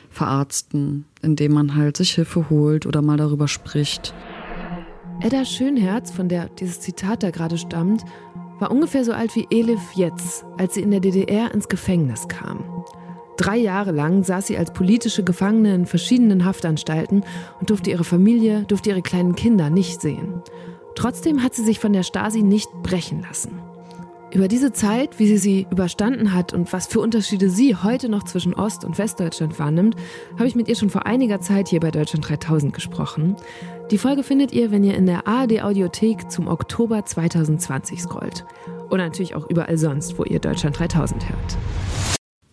verarzten, indem man halt sich Hilfe holt oder mal darüber spricht. Edda Schönherz, von der dieses Zitat da gerade stammt, war ungefähr so alt wie Elif jetzt, als sie in der DDR ins Gefängnis kam. Drei Jahre lang saß sie als politische Gefangene in verschiedenen Haftanstalten und durfte ihre Familie, durfte ihre kleinen Kinder nicht sehen. Trotzdem hat sie sich von der Stasi nicht brechen lassen. Über diese Zeit, wie sie sie überstanden hat und was für Unterschiede sie heute noch zwischen Ost- und Westdeutschland wahrnimmt, habe ich mit ihr schon vor einiger Zeit hier bei Deutschland 3000 gesprochen. Die Folge findet ihr, wenn ihr in der ARD Audiothek zum Oktober 2020 scrollt. Oder natürlich auch überall sonst, wo ihr Deutschland 3000 hört.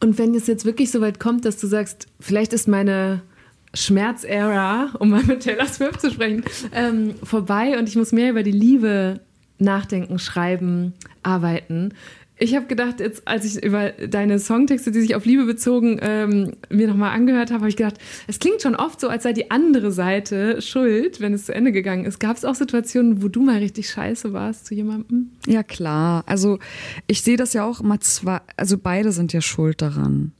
Und wenn es jetzt wirklich so weit kommt, dass du sagst, vielleicht ist meine Schmerzära, um mal mit Taylor Swift zu sprechen, ähm, vorbei und ich muss mehr über die Liebe nachdenken, schreiben, arbeiten. Ich habe gedacht, jetzt, als ich über deine Songtexte, die sich auf Liebe bezogen, ähm, mir nochmal angehört habe, habe ich gedacht, es klingt schon oft so, als sei die andere Seite schuld, wenn es zu Ende gegangen ist. Gab es auch Situationen, wo du mal richtig scheiße warst zu jemandem? Ja, klar. Also ich sehe das ja auch immer zwei, also beide sind ja schuld daran.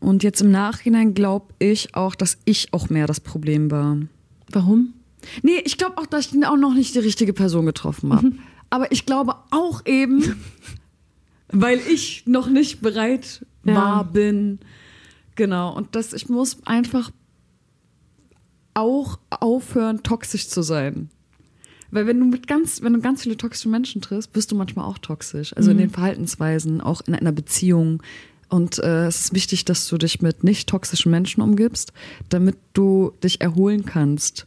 Und jetzt im Nachhinein glaube ich auch, dass ich auch mehr das Problem war. Warum? Nee, ich glaube auch, dass ich auch noch nicht die richtige Person getroffen habe. Aber ich glaube auch eben, weil ich noch nicht bereit Ja. war, bin. Genau. Und dass ich muss einfach auch aufhören, toxisch zu sein. Weil wenn du mit ganz, wenn du ganz viele toxische Menschen triffst, bist du manchmal auch toxisch. Also in den Verhaltensweisen, auch in einer Beziehung. Und äh, es ist wichtig, dass du dich mit nicht toxischen Menschen umgibst, damit du dich erholen kannst,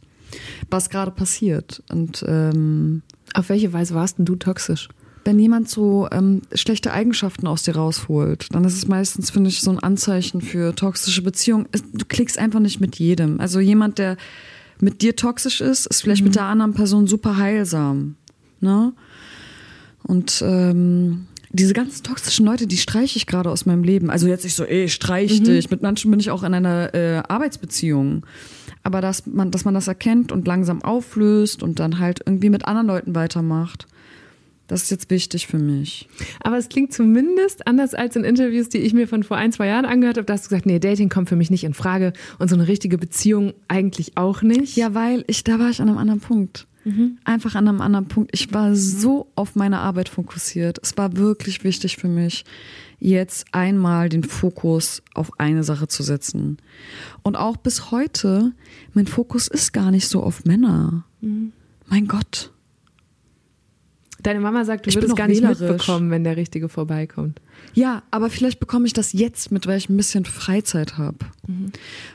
was gerade passiert. Und ähm, Auf welche Weise warst denn du toxisch? wenn jemand so ähm, schlechte Eigenschaften aus dir rausholt, dann ist es meistens, finde ich, so ein Anzeichen für toxische Beziehungen. Du klickst einfach nicht mit jedem. Also jemand, der mit dir toxisch ist, ist vielleicht mit der anderen Person super heilsam. Ne? Und ähm, diese ganzen toxischen Leute, die streiche ich gerade aus meinem Leben. Also jetzt nicht so, ey, streich dich. Mit manchen bin ich auch in einer äh, Arbeitsbeziehung. Aber dass man, dass man das erkennt und langsam auflöst und dann halt irgendwie mit anderen Leuten weitermacht. Das ist jetzt wichtig für mich. Aber es klingt zumindest anders als in Interviews, die ich mir von vor ein, zwei Jahren angehört habe. Da hast du gesagt, nee, Dating kommt für mich nicht in Frage und so eine richtige Beziehung eigentlich auch nicht. Ja, weil ich, da war ich an einem anderen Punkt. Mhm. Einfach an einem anderen Punkt. Ich war so auf meine Arbeit fokussiert. Es war wirklich wichtig für mich, jetzt einmal den Fokus auf eine Sache zu setzen. Und auch bis heute, mein Fokus ist gar nicht so auf Männer. Mhm. Mein Gott. Deine Mama sagt, du ich würdest gar nicht wählerisch. mitbekommen, wenn der Richtige vorbeikommt. Ja, aber vielleicht bekomme ich das jetzt mit, weil ich ein bisschen Freizeit habe mhm.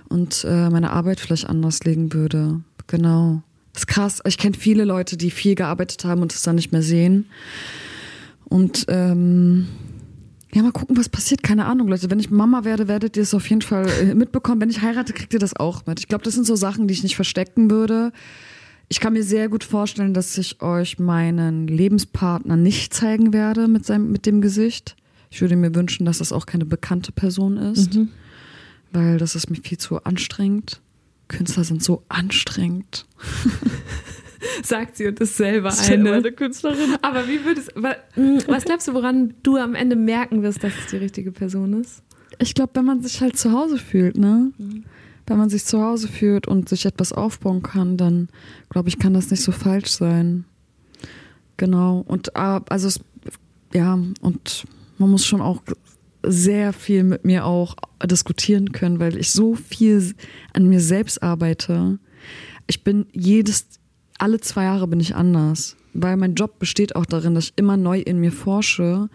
und äh, meine Arbeit vielleicht anders legen würde. Genau. Das ist krass. Ich kenne viele Leute, die viel gearbeitet haben und es dann nicht mehr sehen. Und ähm, ja, mal gucken, was passiert. Keine Ahnung, Leute. Wenn ich Mama werde, werdet ihr es auf jeden Fall äh, mitbekommen. Wenn ich heirate, kriegt ihr das auch mit. Ich glaube, das sind so Sachen, die ich nicht verstecken würde. Ich kann mir sehr gut vorstellen, dass ich euch meinen Lebenspartner nicht zeigen werde mit, seinem, mit dem Gesicht. Ich würde mir wünschen, dass das auch keine bekannte Person ist, mhm. weil das ist mir viel zu anstrengend. Künstler sind so anstrengend. Sagt sie und ist selber, selber eine. eine Künstlerin. Aber wie würdest was glaubst du, woran du am Ende merken wirst, dass es die richtige Person ist? Ich glaube, wenn man sich halt zu Hause fühlt, ne? Mhm wenn man sich zu Hause fühlt und sich etwas aufbauen kann, dann glaube ich, kann das nicht so falsch sein. Genau. Und ah, also es, ja, und man muss schon auch sehr viel mit mir auch diskutieren können, weil ich so viel an mir selbst arbeite. Ich bin jedes, alle zwei Jahre bin ich anders, weil mein Job besteht auch darin, dass ich immer neu in mir forsche,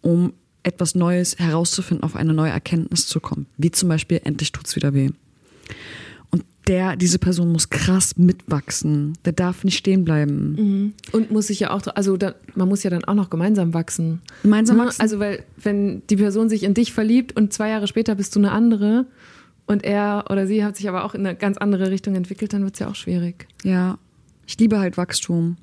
um etwas Neues herauszufinden, auf eine neue Erkenntnis zu kommen. Wie zum Beispiel, endlich tut's wieder weh. Der, diese Person muss krass mitwachsen. Der darf nicht stehen bleiben. Mhm. Und muss sich ja auch, also da, man muss ja dann auch noch gemeinsam wachsen. Gemeinsam ne? wachsen? Also, weil, wenn die Person sich in dich verliebt und zwei Jahre später bist du eine andere und er oder sie hat sich aber auch in eine ganz andere Richtung entwickelt, dann wird es ja auch schwierig. Ja. Ich liebe halt Wachstum.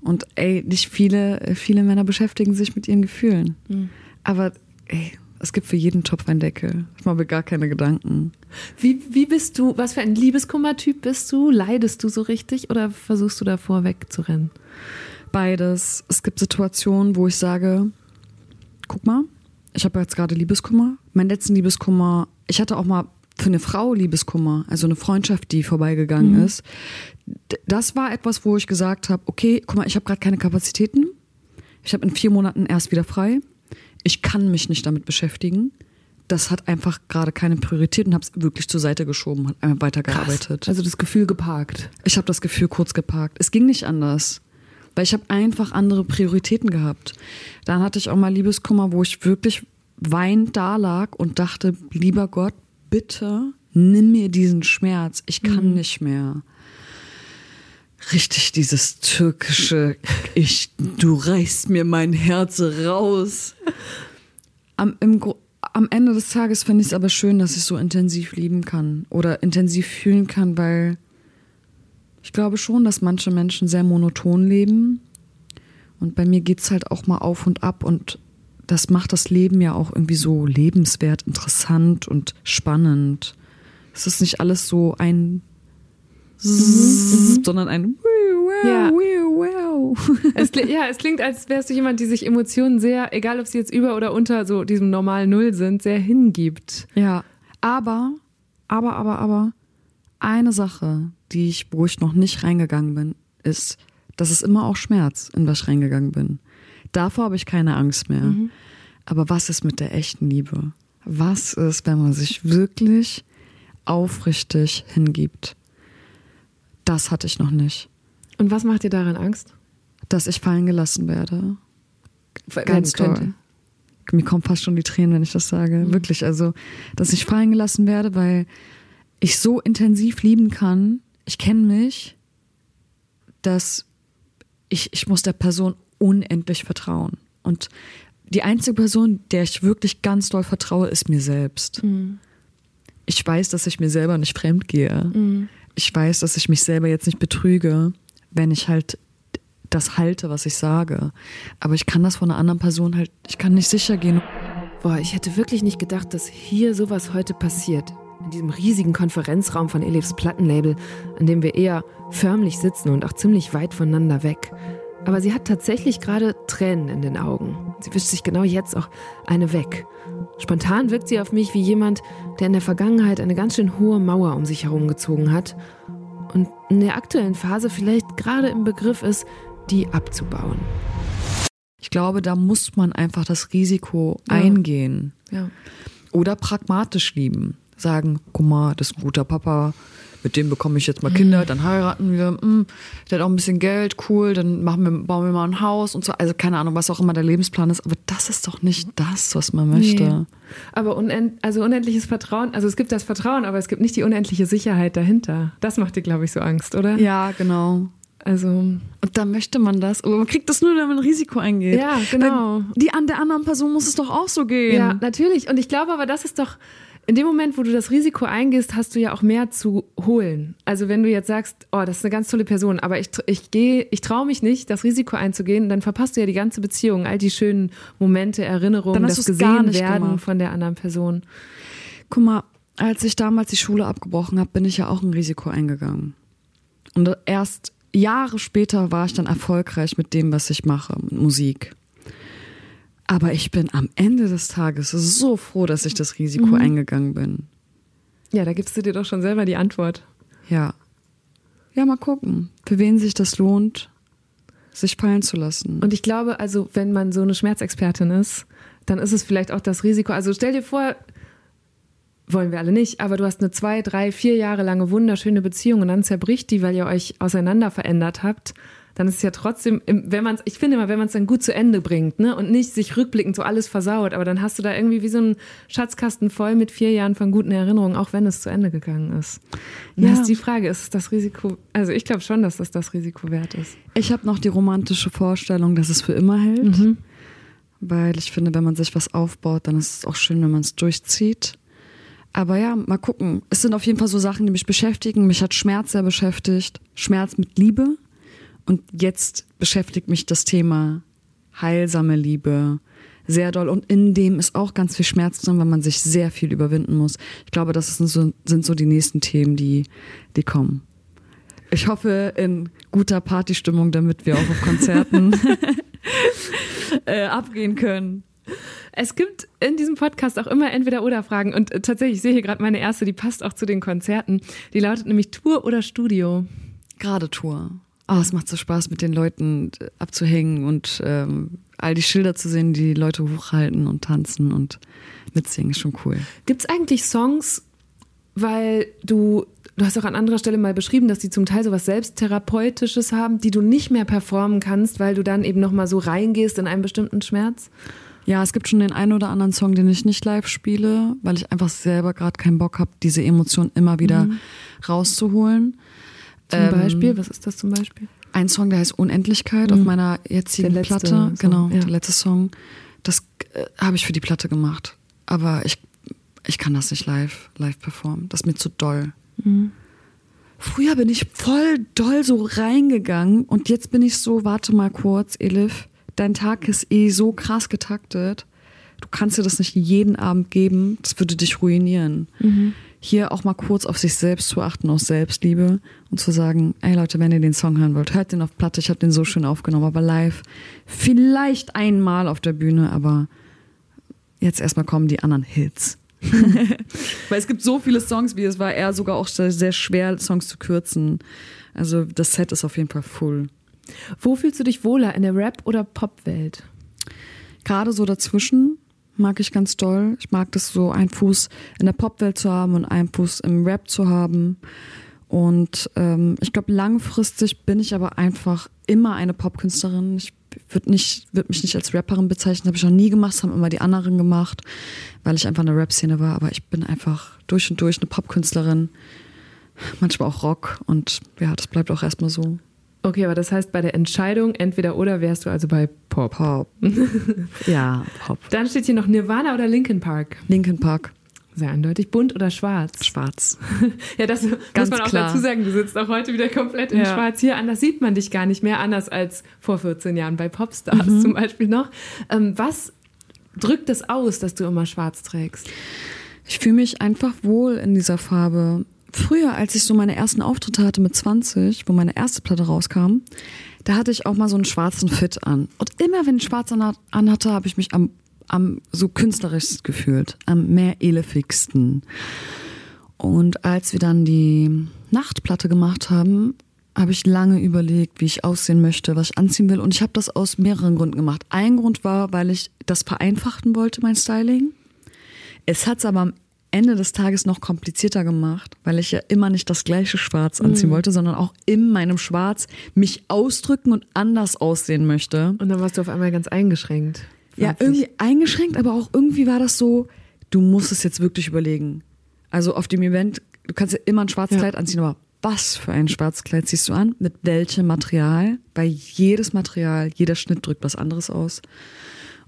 Und ey, nicht viele, viele Männer beschäftigen sich mit ihren Gefühlen. Mhm. Aber ey, es gibt für jeden Topf einen Deckel. Ich mache mir gar keine Gedanken. Wie, wie bist du, was für ein Liebeskummertyp bist du? Leidest du so richtig oder versuchst du davor wegzurennen? Beides. Es gibt Situationen, wo ich sage, guck mal, ich habe jetzt gerade Liebeskummer. Mein letzten Liebeskummer, ich hatte auch mal für eine Frau Liebeskummer, also eine Freundschaft, die vorbeigegangen mhm. ist. Das war etwas, wo ich gesagt habe, okay, guck mal, ich habe gerade keine Kapazitäten. Ich habe in vier Monaten erst wieder frei ich kann mich nicht damit beschäftigen. Das hat einfach gerade keine Priorität und habe es wirklich zur Seite geschoben und einfach weitergearbeitet. Krass. Also das Gefühl geparkt. Ich habe das Gefühl kurz geparkt. Es ging nicht anders, weil ich habe einfach andere Prioritäten gehabt. Dann hatte ich auch mal Liebeskummer, wo ich wirklich weinend da lag und dachte, lieber Gott, bitte nimm mir diesen Schmerz. Ich kann mhm. nicht mehr richtig dieses türkische, ich, du reißt mir mein Herz raus. Am, im, am Ende des Tages finde ich es aber schön, dass ich so intensiv lieben kann oder intensiv fühlen kann, weil ich glaube schon, dass manche Menschen sehr monoton leben. Und bei mir geht es halt auch mal auf und ab und das macht das Leben ja auch irgendwie so lebenswert, interessant und spannend. Es ist nicht alles so ein mhm. sondern ein ja. Es, ja, es klingt, als wärst du jemand, die sich Emotionen sehr, egal ob sie jetzt über oder unter so diesem normalen Null sind, sehr hingibt. Ja, aber, aber, aber, aber, eine Sache, die ich, wo ich noch nicht reingegangen bin, ist, dass es immer auch Schmerz, in was ich reingegangen bin. Davor habe ich keine Angst mehr. Mhm. Aber was ist mit der echten Liebe? Was ist, wenn man sich wirklich aufrichtig hingibt? Das hatte ich noch nicht. Und was macht dir daran Angst? Dass ich fallen gelassen werde. Ganz toll. Mir kommen fast schon die Tränen, wenn ich das sage. Mhm. Wirklich. Also, dass ich fallen gelassen werde, weil ich so intensiv lieben kann. Ich kenne mich, dass ich, ich muss der Person unendlich vertrauen. Und die einzige Person, der ich wirklich ganz doll vertraue, ist mir selbst. Mhm. Ich weiß, dass ich mir selber nicht fremd gehe. Mhm ich weiß, dass ich mich selber jetzt nicht betrüge, wenn ich halt das halte, was ich sage. Aber ich kann das von einer anderen Person halt, ich kann nicht sicher gehen. Boah, ich hätte wirklich nicht gedacht, dass hier sowas heute passiert. In diesem riesigen Konferenzraum von Elifs Plattenlabel, an dem wir eher förmlich sitzen und auch ziemlich weit voneinander weg. Aber sie hat tatsächlich gerade Tränen in den Augen. Sie wischt sich genau jetzt auch eine weg. Spontan wirkt sie auf mich wie jemand, der in der Vergangenheit eine ganz schön hohe Mauer um sich herum gezogen hat und in der aktuellen Phase vielleicht gerade im Begriff ist, die abzubauen. Ich glaube, da muss man einfach das Risiko Ja. eingehen. Ja. Oder pragmatisch lieben. Sagen, guck mal, das ist ein guter Papa, mit dem bekomme ich jetzt mal Kinder, dann heiraten wir, mm, der hat auch ein bisschen Geld, cool, dann machen wir, bauen wir mal ein Haus und so. Also keine Ahnung, was auch immer der Lebensplan ist, aber das ist doch nicht das, was man möchte. Nee. Aber unend, also unendliches Vertrauen, also es gibt das Vertrauen, aber es gibt nicht die unendliche Sicherheit dahinter. Das macht dir, glaube ich, so Angst, oder? Ja, genau. Also, Und dann möchte man das, aber man kriegt das nur, wenn man ein Risiko eingeht. Ja, genau. Weil Die an der anderen Person muss es doch auch so gehen. ja, natürlich. Und ich glaube aber, das ist doch, in dem Moment, wo du das Risiko eingehst, hast du ja auch mehr zu holen. Also wenn du jetzt sagst, oh, das ist eine ganz tolle Person, aber ich, ich gehe, ich traue mich nicht, das Risiko einzugehen, dann verpasst du ja die ganze Beziehung, all die schönen Momente, Erinnerungen, das gesehen werden gemacht. von der anderen Person. Guck mal, als ich damals die Schule abgebrochen habe, bin ich ja auch ein Risiko eingegangen. Und erst Jahre später war ich dann erfolgreich mit dem, was ich mache, mit Musik. Aber ich bin am Ende des Tages so froh, dass ich das Risiko eingegangen bin. Ja, da gibst du dir doch schon selber die Antwort. Ja. Ja, mal gucken, für wen sich das lohnt, sich fallen zu lassen. Und ich glaube, also wenn man so eine Schmerzexpertin ist, dann ist es vielleicht auch das Risiko. Also stell dir vor, wollen wir alle nicht, aber du hast eine zwei, drei, vier Jahre lange wunderschöne Beziehung und dann zerbricht die, weil ihr euch auseinander verändert habt. Dann ist es ja trotzdem, wenn man ich finde immer, wenn man es dann gut zu Ende bringt, ne, und nicht sich rückblickend so alles versaut, aber dann hast du da irgendwie wie so einen Schatzkasten voll mit vier Jahren von guten Erinnerungen, auch wenn es zu Ende gegangen ist. Und Ja. ja. ist die Frage, ist es das Risiko, also ich glaube schon, dass das das Risiko wert ist. Ich habe noch die romantische Vorstellung, dass es für immer hält. Mhm. Weil ich finde, wenn man sich was aufbaut, dann ist es auch schön, wenn man es durchzieht. Aber ja, mal gucken. Es sind auf jeden Fall so Sachen, die mich beschäftigen. Mich hat Schmerz sehr beschäftigt. Schmerz mit Liebe. Und jetzt beschäftigt mich das Thema heilsame Liebe sehr doll. Und in dem ist auch ganz viel Schmerz drin, weil man sich sehr viel überwinden muss. Ich glaube, das sind so, sind so die nächsten Themen, die, die kommen. Ich hoffe in guter Partystimmung, damit wir auch auf Konzerten äh, abgehen können. Es gibt in diesem Podcast auch immer entweder oder Fragen und äh, tatsächlich ich sehe hier gerade meine erste, die passt auch zu den Konzerten. Die lautet nämlich Tour oder Studio. Gerade Tour. Oh, es macht so Spaß, mit den Leuten äh, abzuhängen und ähm, all die Schilder zu sehen, die Leute hochhalten und tanzen und mitsingen. Ist schon cool. Gibt es eigentlich Songs, weil du du hast auch an anderer Stelle mal beschrieben, dass die zum Teil sowas selbsttherapeutisches haben, die du nicht mehr performen kannst, weil du dann eben noch mal so reingehst in einen bestimmten Schmerz? Ja, es gibt schon den einen oder anderen Song, den ich nicht live spiele, weil ich einfach selber gerade keinen Bock habe, diese Emotion immer wieder rauszuholen. Zum Ähm, Beispiel, was ist das zum Beispiel? Ein Song, der heißt Unendlichkeit auf meiner jetzigen Der letzte Platte. Song, genau, ja. der letzte Song. Das äh, habe ich für die Platte gemacht. Aber ich, ich kann das nicht live, live performen. Das ist mir zu doll. Früher bin ich voll doll so reingegangen und jetzt bin ich so, warte mal kurz, Elif, dein Tag ist eh so krass getaktet. Du kannst dir das nicht jeden Abend geben, das würde dich ruinieren. Hier auch mal kurz auf sich selbst zu achten, aus Selbstliebe und zu sagen, ey Leute, wenn ihr den Song hören wollt, hört den auf Platte, ich habe den so schön aufgenommen, aber live vielleicht einmal auf der Bühne, aber jetzt erstmal kommen die anderen Hits. Weil es gibt so viele Songs, wie es war eher sogar auch sehr, sehr schwer, Songs zu kürzen. Also das Set ist auf jeden Fall full. Wo fühlst du dich wohler, in der Rap- oder Popwelt? Gerade so dazwischen mag ich ganz doll. Ich mag das so, einen Fuß in der Popwelt zu haben und einen Fuß im Rap zu haben. Und ähm, ich glaube, langfristig bin ich aber einfach immer eine Popkünstlerin. Ich würde würd mich nicht als Rapperin bezeichnen, habe ich noch nie gemacht, das haben immer die anderen gemacht, weil ich einfach in der Rap-Szene war. Aber ich bin einfach durch und durch eine Popkünstlerin. Manchmal auch Rock und ja, das bleibt auch erstmal so. Okay, aber das heißt, bei der Entscheidung entweder oder wärst du also bei Pop. Pop. ja, Pop. Dann steht hier noch Nirvana oder Linkin Park. Linkin Park, Sehr eindeutig. Bunt oder schwarz? schwarz. Ja, das Ganz muss man auch klar. dazu sagen. Du sitzt auch heute wieder komplett in Ja. schwarz hier. Anders sieht man dich gar nicht mehr, anders als vor 14 Jahren bei Popstars Mhm. zum Beispiel noch. Ähm, was drückt es aus, dass du immer schwarz trägst? Ich fühle mich einfach wohl in dieser Farbe. Früher, als ich so meine ersten Auftritte hatte mit 20, wo meine erste Platte rauskam, da hatte ich auch mal so einen schwarzen Fit an. Und immer wenn ich schwarz an, anhatte, habe ich mich am, am so künstlerisch gefühlt, am mehr elefigsten. Und als wir dann die Nachtplatte gemacht haben, habe ich lange überlegt, wie ich aussehen möchte, was ich anziehen will. Und ich habe das aus mehreren Gründen gemacht. Ein Grund war, weil ich das vereinfachen wollte, mein Styling. Es hat es aber am Ende des Tages noch komplizierter gemacht, weil ich ja immer nicht das gleiche Schwarz anziehen mhm. wollte, sondern auch in meinem Schwarz mich ausdrücken und anders aussehen möchte. Und dann warst du auf einmal ganz eingeschränkt. Ja, irgendwie eingeschränkt, aber auch irgendwie war das so, du musst es jetzt wirklich überlegen. Also auf dem Event, du kannst ja immer ein schwarzes Kleid anziehen, aber was für ein Schwarzkleid ziehst du an? Mit welchem Material? Weil jedes Material, jeder Schnitt drückt was anderes aus.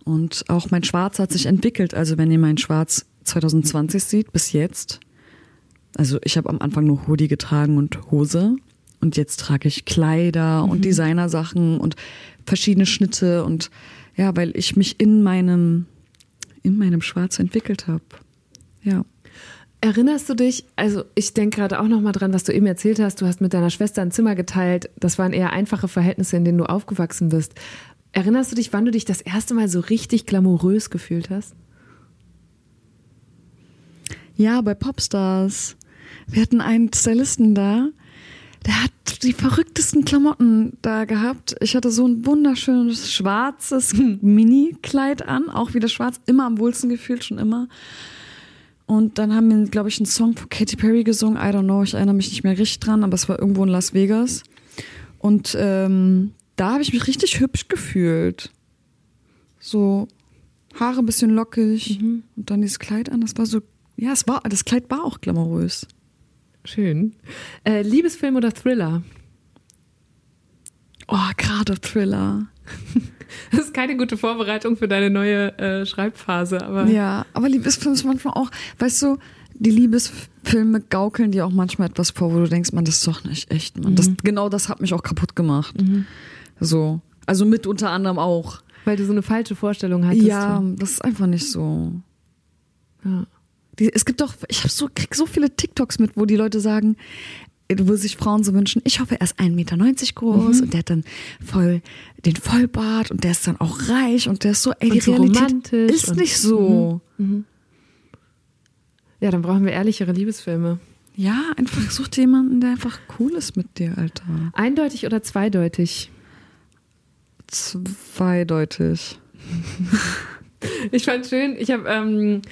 Und auch mein Schwarz hat sich entwickelt. Also wenn ihr mein Schwarz 2020 sieht, bis jetzt, also ich habe am Anfang nur Hoodie getragen und Hose. Und jetzt trage ich Kleider mhm. und Designersachen und verschiedene Schnitte und ja, weil ich mich in meinem, in meinem Schwarz entwickelt habe. Ja. Erinnerst du dich, also ich denke gerade auch nochmal dran, was du eben erzählt hast, du hast mit deiner Schwester ein Zimmer geteilt, das waren eher einfache Verhältnisse, in denen du aufgewachsen bist. Erinnerst du dich, wann du dich das erste Mal so richtig glamourös gefühlt hast? Ja, bei Popstars. Wir hatten einen Stylisten da, der hat die verrücktesten Klamotten da gehabt. Ich hatte so ein wunderschönes schwarzes Mini-Kleid an, auch wieder schwarz, immer am wohlsten gefühlt, schon immer. Und dann haben wir, glaube ich, einen Song von Katy Perry gesungen. I don't know, ich erinnere mich nicht mehr richtig dran, aber es war irgendwo in Las Vegas. Und ähm, da habe ich mich richtig hübsch gefühlt. So Haare ein bisschen lockig mhm. und dann dieses Kleid an. Das war so, ja, es war, das Kleid war auch glamourös. Schön. Äh, Liebesfilm oder Thriller? Oh, gerade Thriller. Das ist keine gute Vorbereitung für deine neue äh, Schreibphase, aber. Ja, aber Liebesfilme ist manchmal auch, weißt du, die Liebesfilme gaukeln dir auch manchmal etwas vor, wo du denkst, man, das ist doch nicht echt, man. Mhm. Das, genau das hat mich auch kaputt gemacht. Mhm. So. Also mit unter anderem auch. Weil du so eine falsche Vorstellung hattest. Ja, das ist einfach nicht so. Ja. Es gibt doch, ich hab so, krieg so viele TikToks mit, wo die Leute sagen, wo sich Frauen so wünschen, ich hoffe, er ist 1,90 Meter groß mhm. und der hat dann voll den Vollbart und der ist dann auch reich und der ist so, ey, die so Realität ist nicht so. Mhm. Mhm. Ja, dann brauchen wir ehrlichere Liebesfilme. Ja, einfach such dir jemanden, der einfach cool ist mit dir, Alter. Eindeutig oder zweideutig? Zweideutig. ich fand schön, ich habe ähm,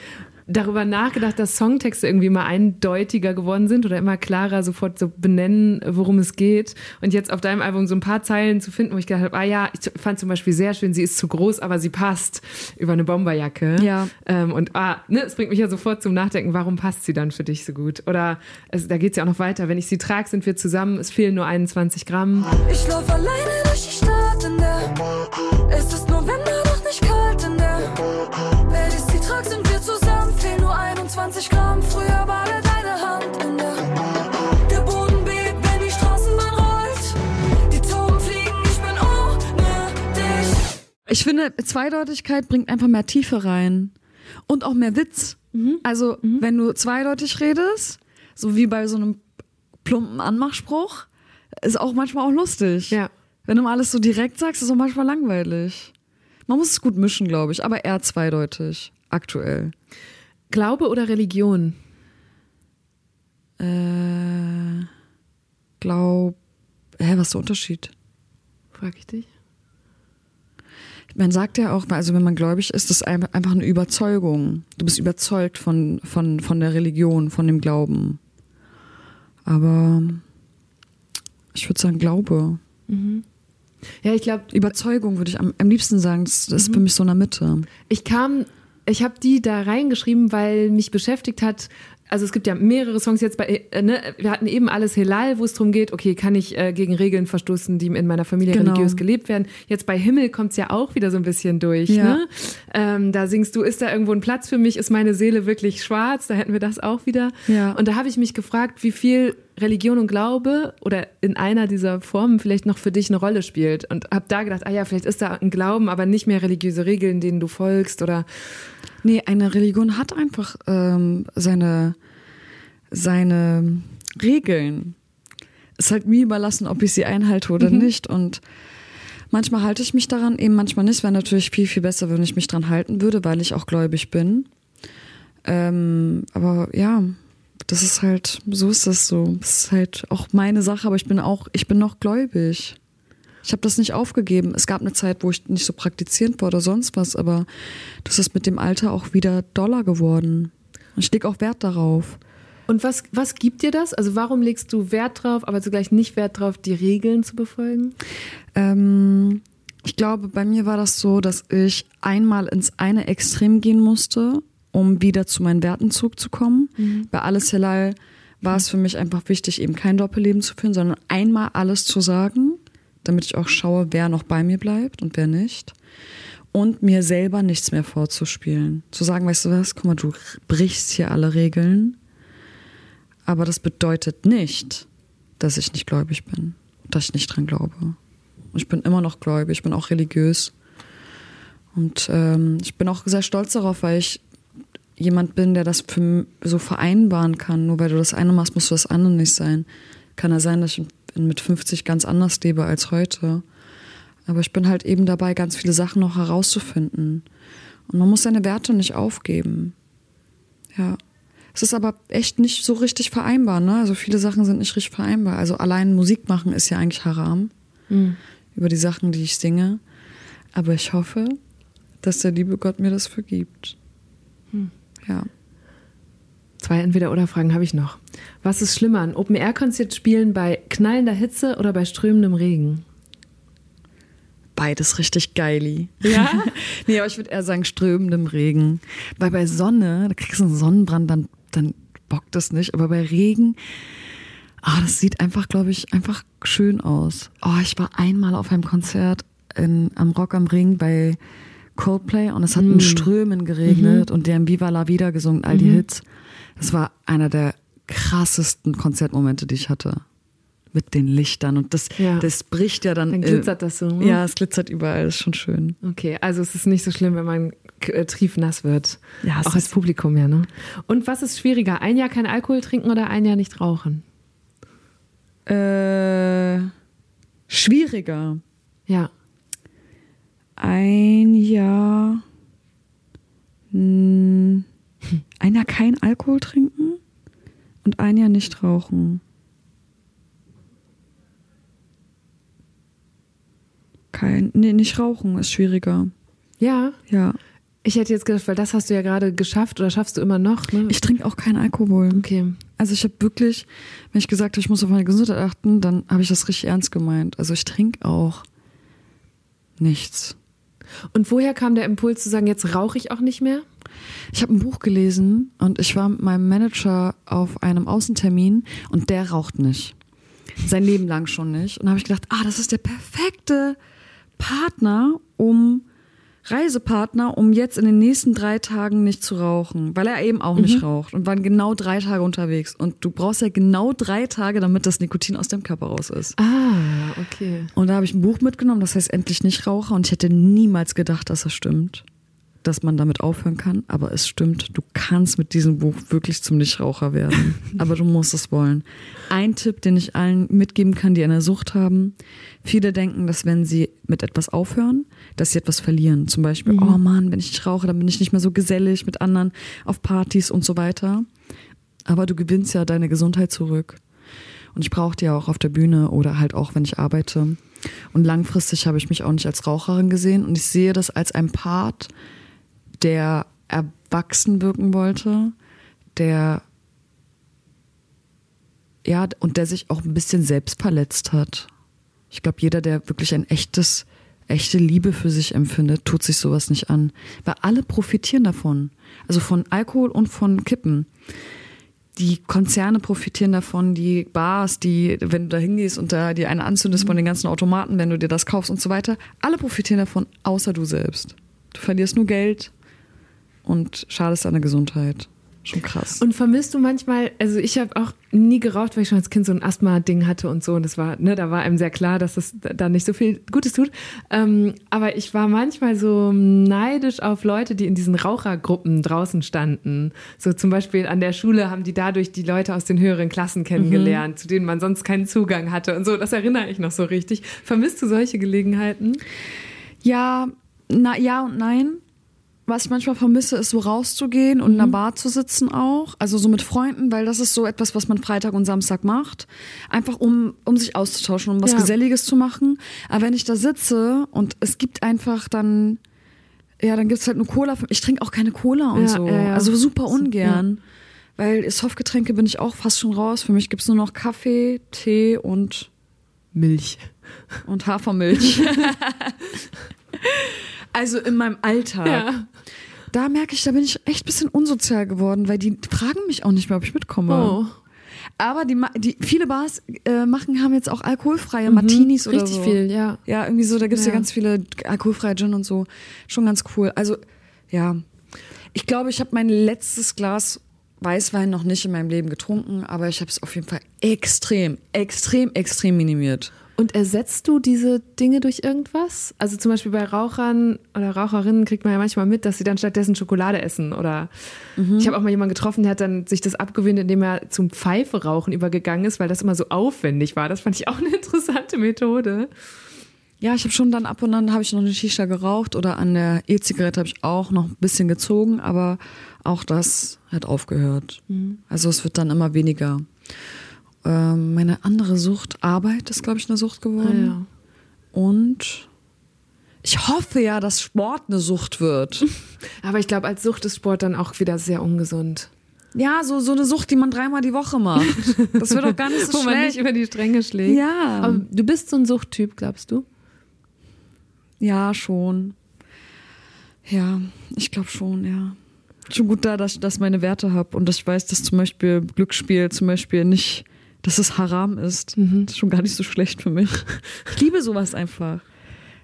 darüber nachgedacht, dass Songtexte irgendwie mal eindeutiger geworden sind oder immer klarer sofort so benennen, worum es geht. Und jetzt auf deinem Album so ein paar Zeilen zu finden, wo ich gedacht habe, ah ja, ich fand zum Beispiel sehr schön, sie ist zu groß, aber sie passt über eine Bomberjacke. Ja. Ähm, und ah, ne, es bringt mich ja sofort zum Nachdenken, warum passt sie dann für dich so gut? Oder es, da geht es ja auch noch weiter. Wenn ich sie trage, sind wir zusammen, es fehlen nur 21 Gramm. Ich laufe alleine durch die Stadt in der Es ist November, finde, Zweideutigkeit bringt einfach mehr Tiefe rein. Und auch mehr Witz. Mhm. Also, mhm. wenn du zweideutig redest, so wie bei so einem plumpen Anmachspruch, ist auch manchmal auch lustig. Ja. Wenn du mal alles so direkt sagst, ist auch manchmal langweilig. Man muss es gut mischen, glaube ich, aber eher zweideutig. Aktuell. Glaube oder Religion? Äh, glaub. Hä, was ist der Unterschied? Frag ich dich. Man sagt ja auch, also wenn man gläubig ist, ist das einfach eine Überzeugung. Du bist überzeugt von, von, von der Religion, von dem Glauben. Aber ich würde sagen, Glaube. Mhm. Ja, ich glaube. Überzeugung würde ich am, am liebsten sagen, das, das ist für mhm. mich so in der Mitte. Ich kam ich habe die da reingeschrieben, weil mich beschäftigt hat, also es gibt ja mehrere Songs jetzt bei, äh, ne, wir hatten eben alles Hilal, wo es darum geht, okay, kann ich äh, gegen Regeln verstoßen, die in meiner Familie genau. religiös gelebt werden. Jetzt bei Himmel kommt es ja auch wieder so ein bisschen durch. Ja. Ne? Ähm, da singst du, ist da irgendwo ein Platz für mich? Ist meine Seele wirklich schwarz? Da hätten wir das auch wieder. Ja. Und da habe ich mich gefragt, wie viel Religion und Glaube oder in einer dieser Formen vielleicht noch für dich eine Rolle spielt. Und habe da gedacht, ah ja, vielleicht ist da ein Glauben, aber nicht mehr religiöse Regeln, denen du folgst oder Nee, eine Religion hat einfach ähm, seine, seine Regeln. Ist halt mir überlassen, ob ich sie einhalte oder Mhm. nicht. Und manchmal halte ich mich daran, eben manchmal nicht. Wäre natürlich viel, viel besser, wenn ich mich dran halten würde, weil ich auch gläubig bin. Ähm, aber ja, das ist halt, so ist das so. Das ist halt auch meine Sache, aber ich bin auch, ich bin noch gläubig. Ich habe das nicht aufgegeben. Es gab eine Zeit, wo ich nicht so praktizierend war oder sonst was, aber das ist mit dem Alter auch wieder doller geworden. Und ich lege auch Wert darauf. Und was, was gibt dir das? Also warum legst du Wert drauf, aber zugleich nicht Wert drauf, die Regeln zu befolgen? Ähm, ich glaube, bei mir war das so, dass ich einmal ins eine Extrem gehen musste, um wieder zu meinen Werten zurückzukommen. Bei Alles Halal war es für mich einfach wichtig, eben kein Doppelleben zu führen, sondern einmal alles zu sagen, damit ich auch schaue, wer noch bei mir bleibt und wer nicht. Und mir selber nichts mehr vorzuspielen. Zu sagen, weißt du was, guck mal, du brichst hier alle Regeln. Aber das bedeutet nicht, dass ich nicht gläubig bin, dass ich nicht dran glaube. Ich bin immer noch gläubig, ich bin auch religiös. Und ähm, ich bin auch sehr stolz darauf, weil ich jemand bin, der das für, so vereinbaren kann. Nur weil du das eine machst, musst du das andere nicht sein. Kann ja sein, dass ich mit 50 ganz anders lebe als heute. Aber ich bin halt eben dabei, ganz viele Sachen noch herauszufinden. Und man muss seine Werte nicht aufgeben. Ja. Es ist aber echt nicht so richtig vereinbar, ne? Also viele Sachen sind nicht richtig vereinbar. Also allein Musik machen ist ja eigentlich Haram. Über die Sachen, die ich singe. Aber ich hoffe, dass der liebe Gott mir das vergibt. Ja. Zwei Entweder-Oder-Fragen habe ich noch. Was ist schlimmer, ein Open-Air-Konzert spielen bei knallender Hitze oder bei strömendem Regen? Beides richtig geili. Ja? nee, aber ich würde eher sagen strömendem Regen. Weil bei Sonne, da kriegst du einen Sonnenbrand, dann, dann bockt das nicht. Aber bei Regen, ah, das sieht einfach, glaube ich, einfach schön aus. Oh, ich war einmal auf einem Konzert in, am Rock am Ring bei Coldplay und es hat in Strömen geregnet und die haben Viva la Vida gesungen, all die Hits. Das war einer der krassesten Konzertmomente, die ich hatte. Mit den Lichtern und das, Ja. das bricht ja dann. Dann glitzert das so, ne? Ja, es glitzert überall, ist schon schön. Okay, also es ist nicht so schlimm, wenn man äh, triefnass wird. Ja, Auch als Publikum, ja, ne? Und was ist schwieriger, ein Jahr kein Alkohol trinken oder ein Jahr nicht rauchen? Äh, schwieriger. Ja. Ein Jahr. Hm, ein Jahr kein Alkohol trinken und ein Jahr nicht rauchen. Kein, nee, nicht rauchen ist schwieriger. Ja, Ja. ich hätte jetzt gedacht, weil das hast du ja gerade geschafft oder schaffst du immer noch, ne? Ich trinke auch keinen Alkohol. okay. Also ich habe wirklich, wenn ich gesagt habe, ich muss auf meine Gesundheit achten, dann habe ich das richtig ernst gemeint. Also ich trinke auch nichts. Und woher kam der Impuls zu sagen, jetzt rauche ich auch nicht mehr? Ich habe ein Buch gelesen und ich war mit meinem Manager auf einem Außentermin und der raucht nicht. Sein Leben lang schon nicht. Und da habe ich gedacht, ah, das ist der perfekte Partner, um Reisepartner, um jetzt in den nächsten drei Tagen nicht zu rauchen, weil er eben auch nicht raucht und waren genau drei Tage unterwegs. Und du brauchst ja genau drei Tage, damit das Nikotin aus dem Körper raus ist. Ah, okay. Und da habe ich ein Buch mitgenommen, das heißt endlich nicht Raucher. Und ich hätte niemals gedacht, dass das stimmt, dass man damit aufhören kann. Aber es stimmt, du kannst mit diesem Buch wirklich zum Nichtraucher werden. Aber du musst es wollen. Ein Tipp, den ich allen mitgeben kann, die eine Sucht haben. Viele denken, dass wenn sie mit etwas aufhören, dass sie etwas verlieren. Zum Beispiel, oh Mann, wenn ich nicht rauche, dann bin ich nicht mehr so gesellig mit anderen auf Partys und so weiter. Aber du gewinnst ja deine Gesundheit zurück. Und ich brauche die ja auch auf der Bühne oder halt auch, wenn ich arbeite. Und langfristig habe ich mich auch nicht als Raucherin gesehen. Und ich sehe das als ein Part, der erwachsen wirken wollte, der ja, und der sich auch ein bisschen selbst verletzt hat. Ich glaube, jeder, der wirklich ein echtes, echte Liebe für sich empfindet, tut sich sowas nicht an. Weil alle profitieren davon. Also von Alkohol und von Kippen die Konzerne profitieren davon, die Bars, die, wenn du da hingehst und da dir eine anzündest von den ganzen Automaten, wenn du dir das kaufst und so weiter, alle profitieren davon, außer du selbst. Du verlierst nur Geld und schadest deiner Gesundheit. schon krass. Und vermisst du manchmal, also ich habe auch nie geraucht, weil ich schon als Kind so ein Asthma-Ding hatte und so. Und das war, ne, da war einem sehr klar, dass das da nicht so viel Gutes tut. Ähm, aber ich war manchmal so neidisch auf Leute, die in diesen Rauchergruppen draußen standen. So zum Beispiel an der Schule haben die dadurch die Leute aus den höheren Klassen kennengelernt, mhm. zu denen man sonst keinen Zugang hatte und so. Das erinnere ich noch so richtig. Vermisst du solche Gelegenheiten? Ja, na, ja und nein was ich manchmal vermisse, ist so rauszugehen und mhm. in einer Bar zu sitzen auch. Also so mit Freunden, weil das ist so etwas, was man Freitag und Samstag macht. Einfach um, um sich auszutauschen, um was ja. Geselliges zu machen. Aber wenn ich da sitze und es gibt einfach dann, ja, dann gibt's halt nur Cola. Ich trinke auch keine Cola und ja, so. Ja, also super ungern. Weil Softgetränke bin ich auch fast schon raus. Für mich gibt's nur noch Kaffee, Tee und Milch. Und Hafermilch. Also in meinem Alltag. Ja. Da merke ich, da bin ich echt ein bisschen unsozial geworden, weil die fragen mich auch nicht mehr, ob ich mitkomme. Oh. Aber die, die viele Bars äh, machen, haben jetzt auch alkoholfreie mhm, Martinis oder richtig so. Richtig viel, ja. Ja, irgendwie so, da gibt es ja. ja ganz viele alkoholfreie Gin und so. Schon ganz cool. Also, ja. Ich glaube, ich habe mein letztes Glas Weißwein noch nicht in meinem Leben getrunken, aber ich habe es auf jeden Fall extrem, extrem, extrem minimiert. Und ersetzt du diese Dinge durch irgendwas? Also zum Beispiel bei Rauchern oder Raucherinnen kriegt man ja manchmal mit, dass sie dann stattdessen Schokolade essen. Oder mhm. ich habe auch mal jemanden getroffen, der hat dann sich das abgewöhnt, indem er zum Pfeiferauchen übergegangen ist, weil das immer so aufwendig war. Das fand ich auch eine interessante Methode. Ja, ich habe schon dann ab und an habe ich noch eine Shisha geraucht oder an der E-Zigarette habe ich auch noch ein bisschen gezogen, aber auch das hat aufgehört. Mhm. Also es wird dann immer weniger. Ähm, meine Arbeit ist, glaube ich, eine Sucht geworden. Ah, ja. Und ich hoffe ja, dass Sport eine Sucht wird. Aber ich glaube, als Sucht ist Sport dann auch wieder sehr ungesund. Ja, so, so eine Sucht, die man dreimal die Woche macht. Das wird doch gar nicht so Wo schlecht. man nicht über die Stränge schlägt. Ja. Aber du bist so ein Suchttyp, glaubst du? Ja, schon. Ja, ich glaube schon, ja. Schon gut da, dass ich meine Werte habe und dass ich weiß, dass zum Beispiel Glücksspiel zum Beispiel nicht dass es Haram ist. Mhm. Das ist schon gar nicht so schlecht für mich. Ich liebe sowas einfach.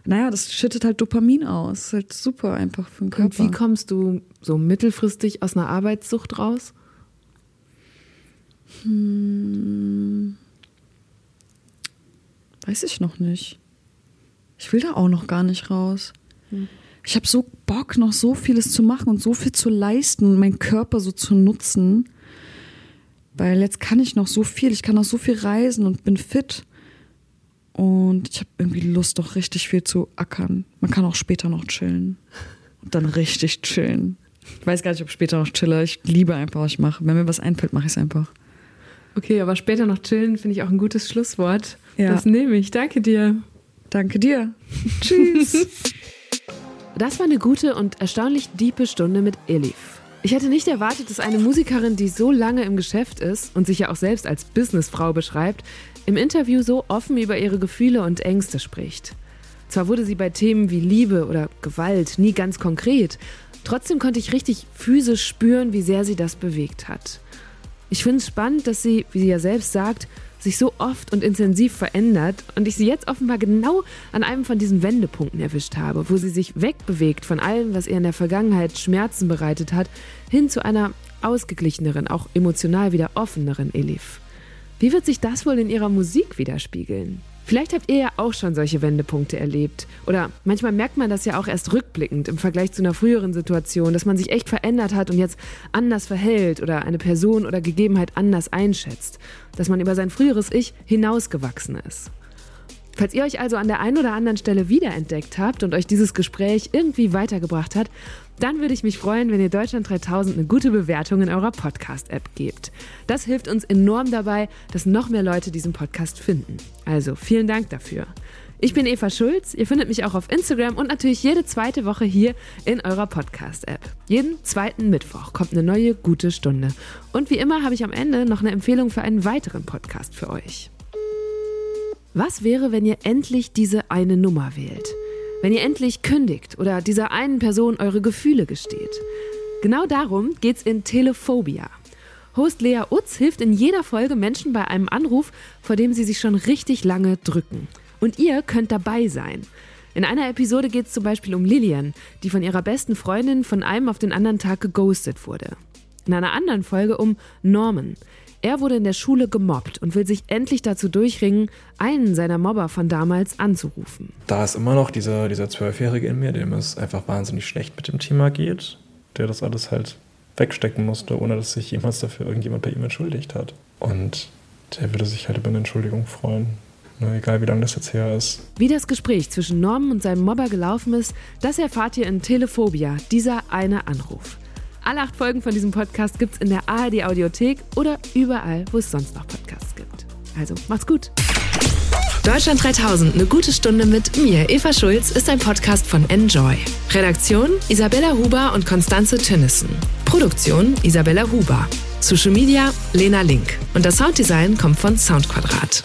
Naja, das schüttet halt Dopamin aus. Ist halt super einfach für den Körper. Und wie kommst du so mittelfristig aus einer Arbeitssucht raus? Hm. Weiß ich noch nicht. Ich will da auch noch gar nicht raus. Hm. Ich habe so Bock, noch so vieles zu machen und so viel zu leisten und meinen Körper so zu nutzen. Weil jetzt kann ich noch so viel, ich kann noch so viel reisen und bin fit. Und ich habe irgendwie Lust, doch richtig viel zu ackern. Man kann auch später noch chillen. Und dann richtig chillen. Ich weiß gar nicht, ob ich später noch chille. Ich liebe einfach, was ich mache. Wenn mir was einfällt, mache ich es einfach. Okay, aber später noch chillen finde ich auch ein gutes Schlusswort. Ja. Das nehme ich. Danke dir. Danke dir. Tschüss. Das war eine gute und erstaunlich diepe Stunde mit Elif. Ich hätte nicht erwartet, dass eine Musikerin, die so lange im Geschäft ist und sich ja auch selbst als Businessfrau beschreibt, im Interview so offen über ihre Gefühle und Ängste spricht. Zwar wurde sie bei Themen wie Liebe oder Gewalt nie ganz konkret, trotzdem konnte ich richtig physisch spüren, wie sehr sie das bewegt hat. Ich finde es spannend, dass sie, wie sie ja selbst sagt, sich so oft und intensiv verändert und ich sie jetzt offenbar genau an einem von diesen Wendepunkten erwischt habe, wo sie sich wegbewegt von allem, was ihr in der Vergangenheit Schmerzen bereitet hat, hin zu einer ausgeglicheneren, auch emotional wieder offeneren Elif. Wie wird sich das wohl in ihrer Musik widerspiegeln? Vielleicht habt ihr ja auch schon solche Wendepunkte erlebt. Oder manchmal merkt man das ja auch erst rückblickend im Vergleich zu einer früheren Situation, dass man sich echt verändert hat und jetzt anders verhält oder eine Person oder Gegebenheit anders einschätzt. Dass man über sein früheres Ich hinausgewachsen ist. Falls ihr euch also an der einen oder anderen Stelle wiederentdeckt habt und euch dieses Gespräch irgendwie weitergebracht hat, dann würde ich mich freuen, wenn ihr Deutschland 3000 eine gute Bewertung in eurer Podcast-App gebt. Das hilft uns enorm dabei, dass noch mehr Leute diesen Podcast finden. Also vielen Dank dafür. Ich bin Eva Schulz. Ihr findet mich auch auf Instagram und natürlich jede zweite Woche hier in eurer Podcast-App. Jeden zweiten Mittwoch kommt eine neue gute Stunde. Und wie immer habe ich am Ende noch eine Empfehlung für einen weiteren Podcast für euch. Was wäre, wenn ihr endlich diese eine Nummer wählt? Wenn ihr endlich kündigt oder dieser einen Person eure Gefühle gesteht. Genau darum geht's in Telephobia. Host Lea Utz hilft in jeder Folge Menschen bei einem Anruf, vor dem sie sich schon richtig lange drücken. Und ihr könnt dabei sein. In einer Episode geht es zum Beispiel um Lilian, die von ihrer besten Freundin von einem auf den anderen Tag geghostet wurde. In einer anderen Folge um Norman. Er wurde in der Schule gemobbt und will sich endlich dazu durchringen, einen seiner Mobber von damals anzurufen. Da ist immer noch dieser, dieser Zwölfjährige in mir, dem es einfach wahnsinnig schlecht mit dem Thema geht, der das alles halt wegstecken musste, ohne dass sich jemals dafür irgendjemand bei ihm entschuldigt hat. Und der würde sich halt über eine Entschuldigung freuen. Ne, egal wie lange das jetzt her ist. Wie das Gespräch zwischen Norman und seinem Mobber gelaufen ist, das erfahrt ihr in Telephobia, dieser eine Anruf. Alle acht Folgen von diesem Podcast gibt's in der ARD Audiothek oder überall, wo es sonst noch Podcasts gibt. Also macht's gut. Deutschland 3000, eine gute Stunde mit mir, Eva Schulz, ist ein Podcast von Enjoy. Redaktion Isabella Huber und Konstanze Tönnissen. Produktion Isabella Huber. Social Media Lena Link. Und das Sounddesign kommt von Soundquadrat.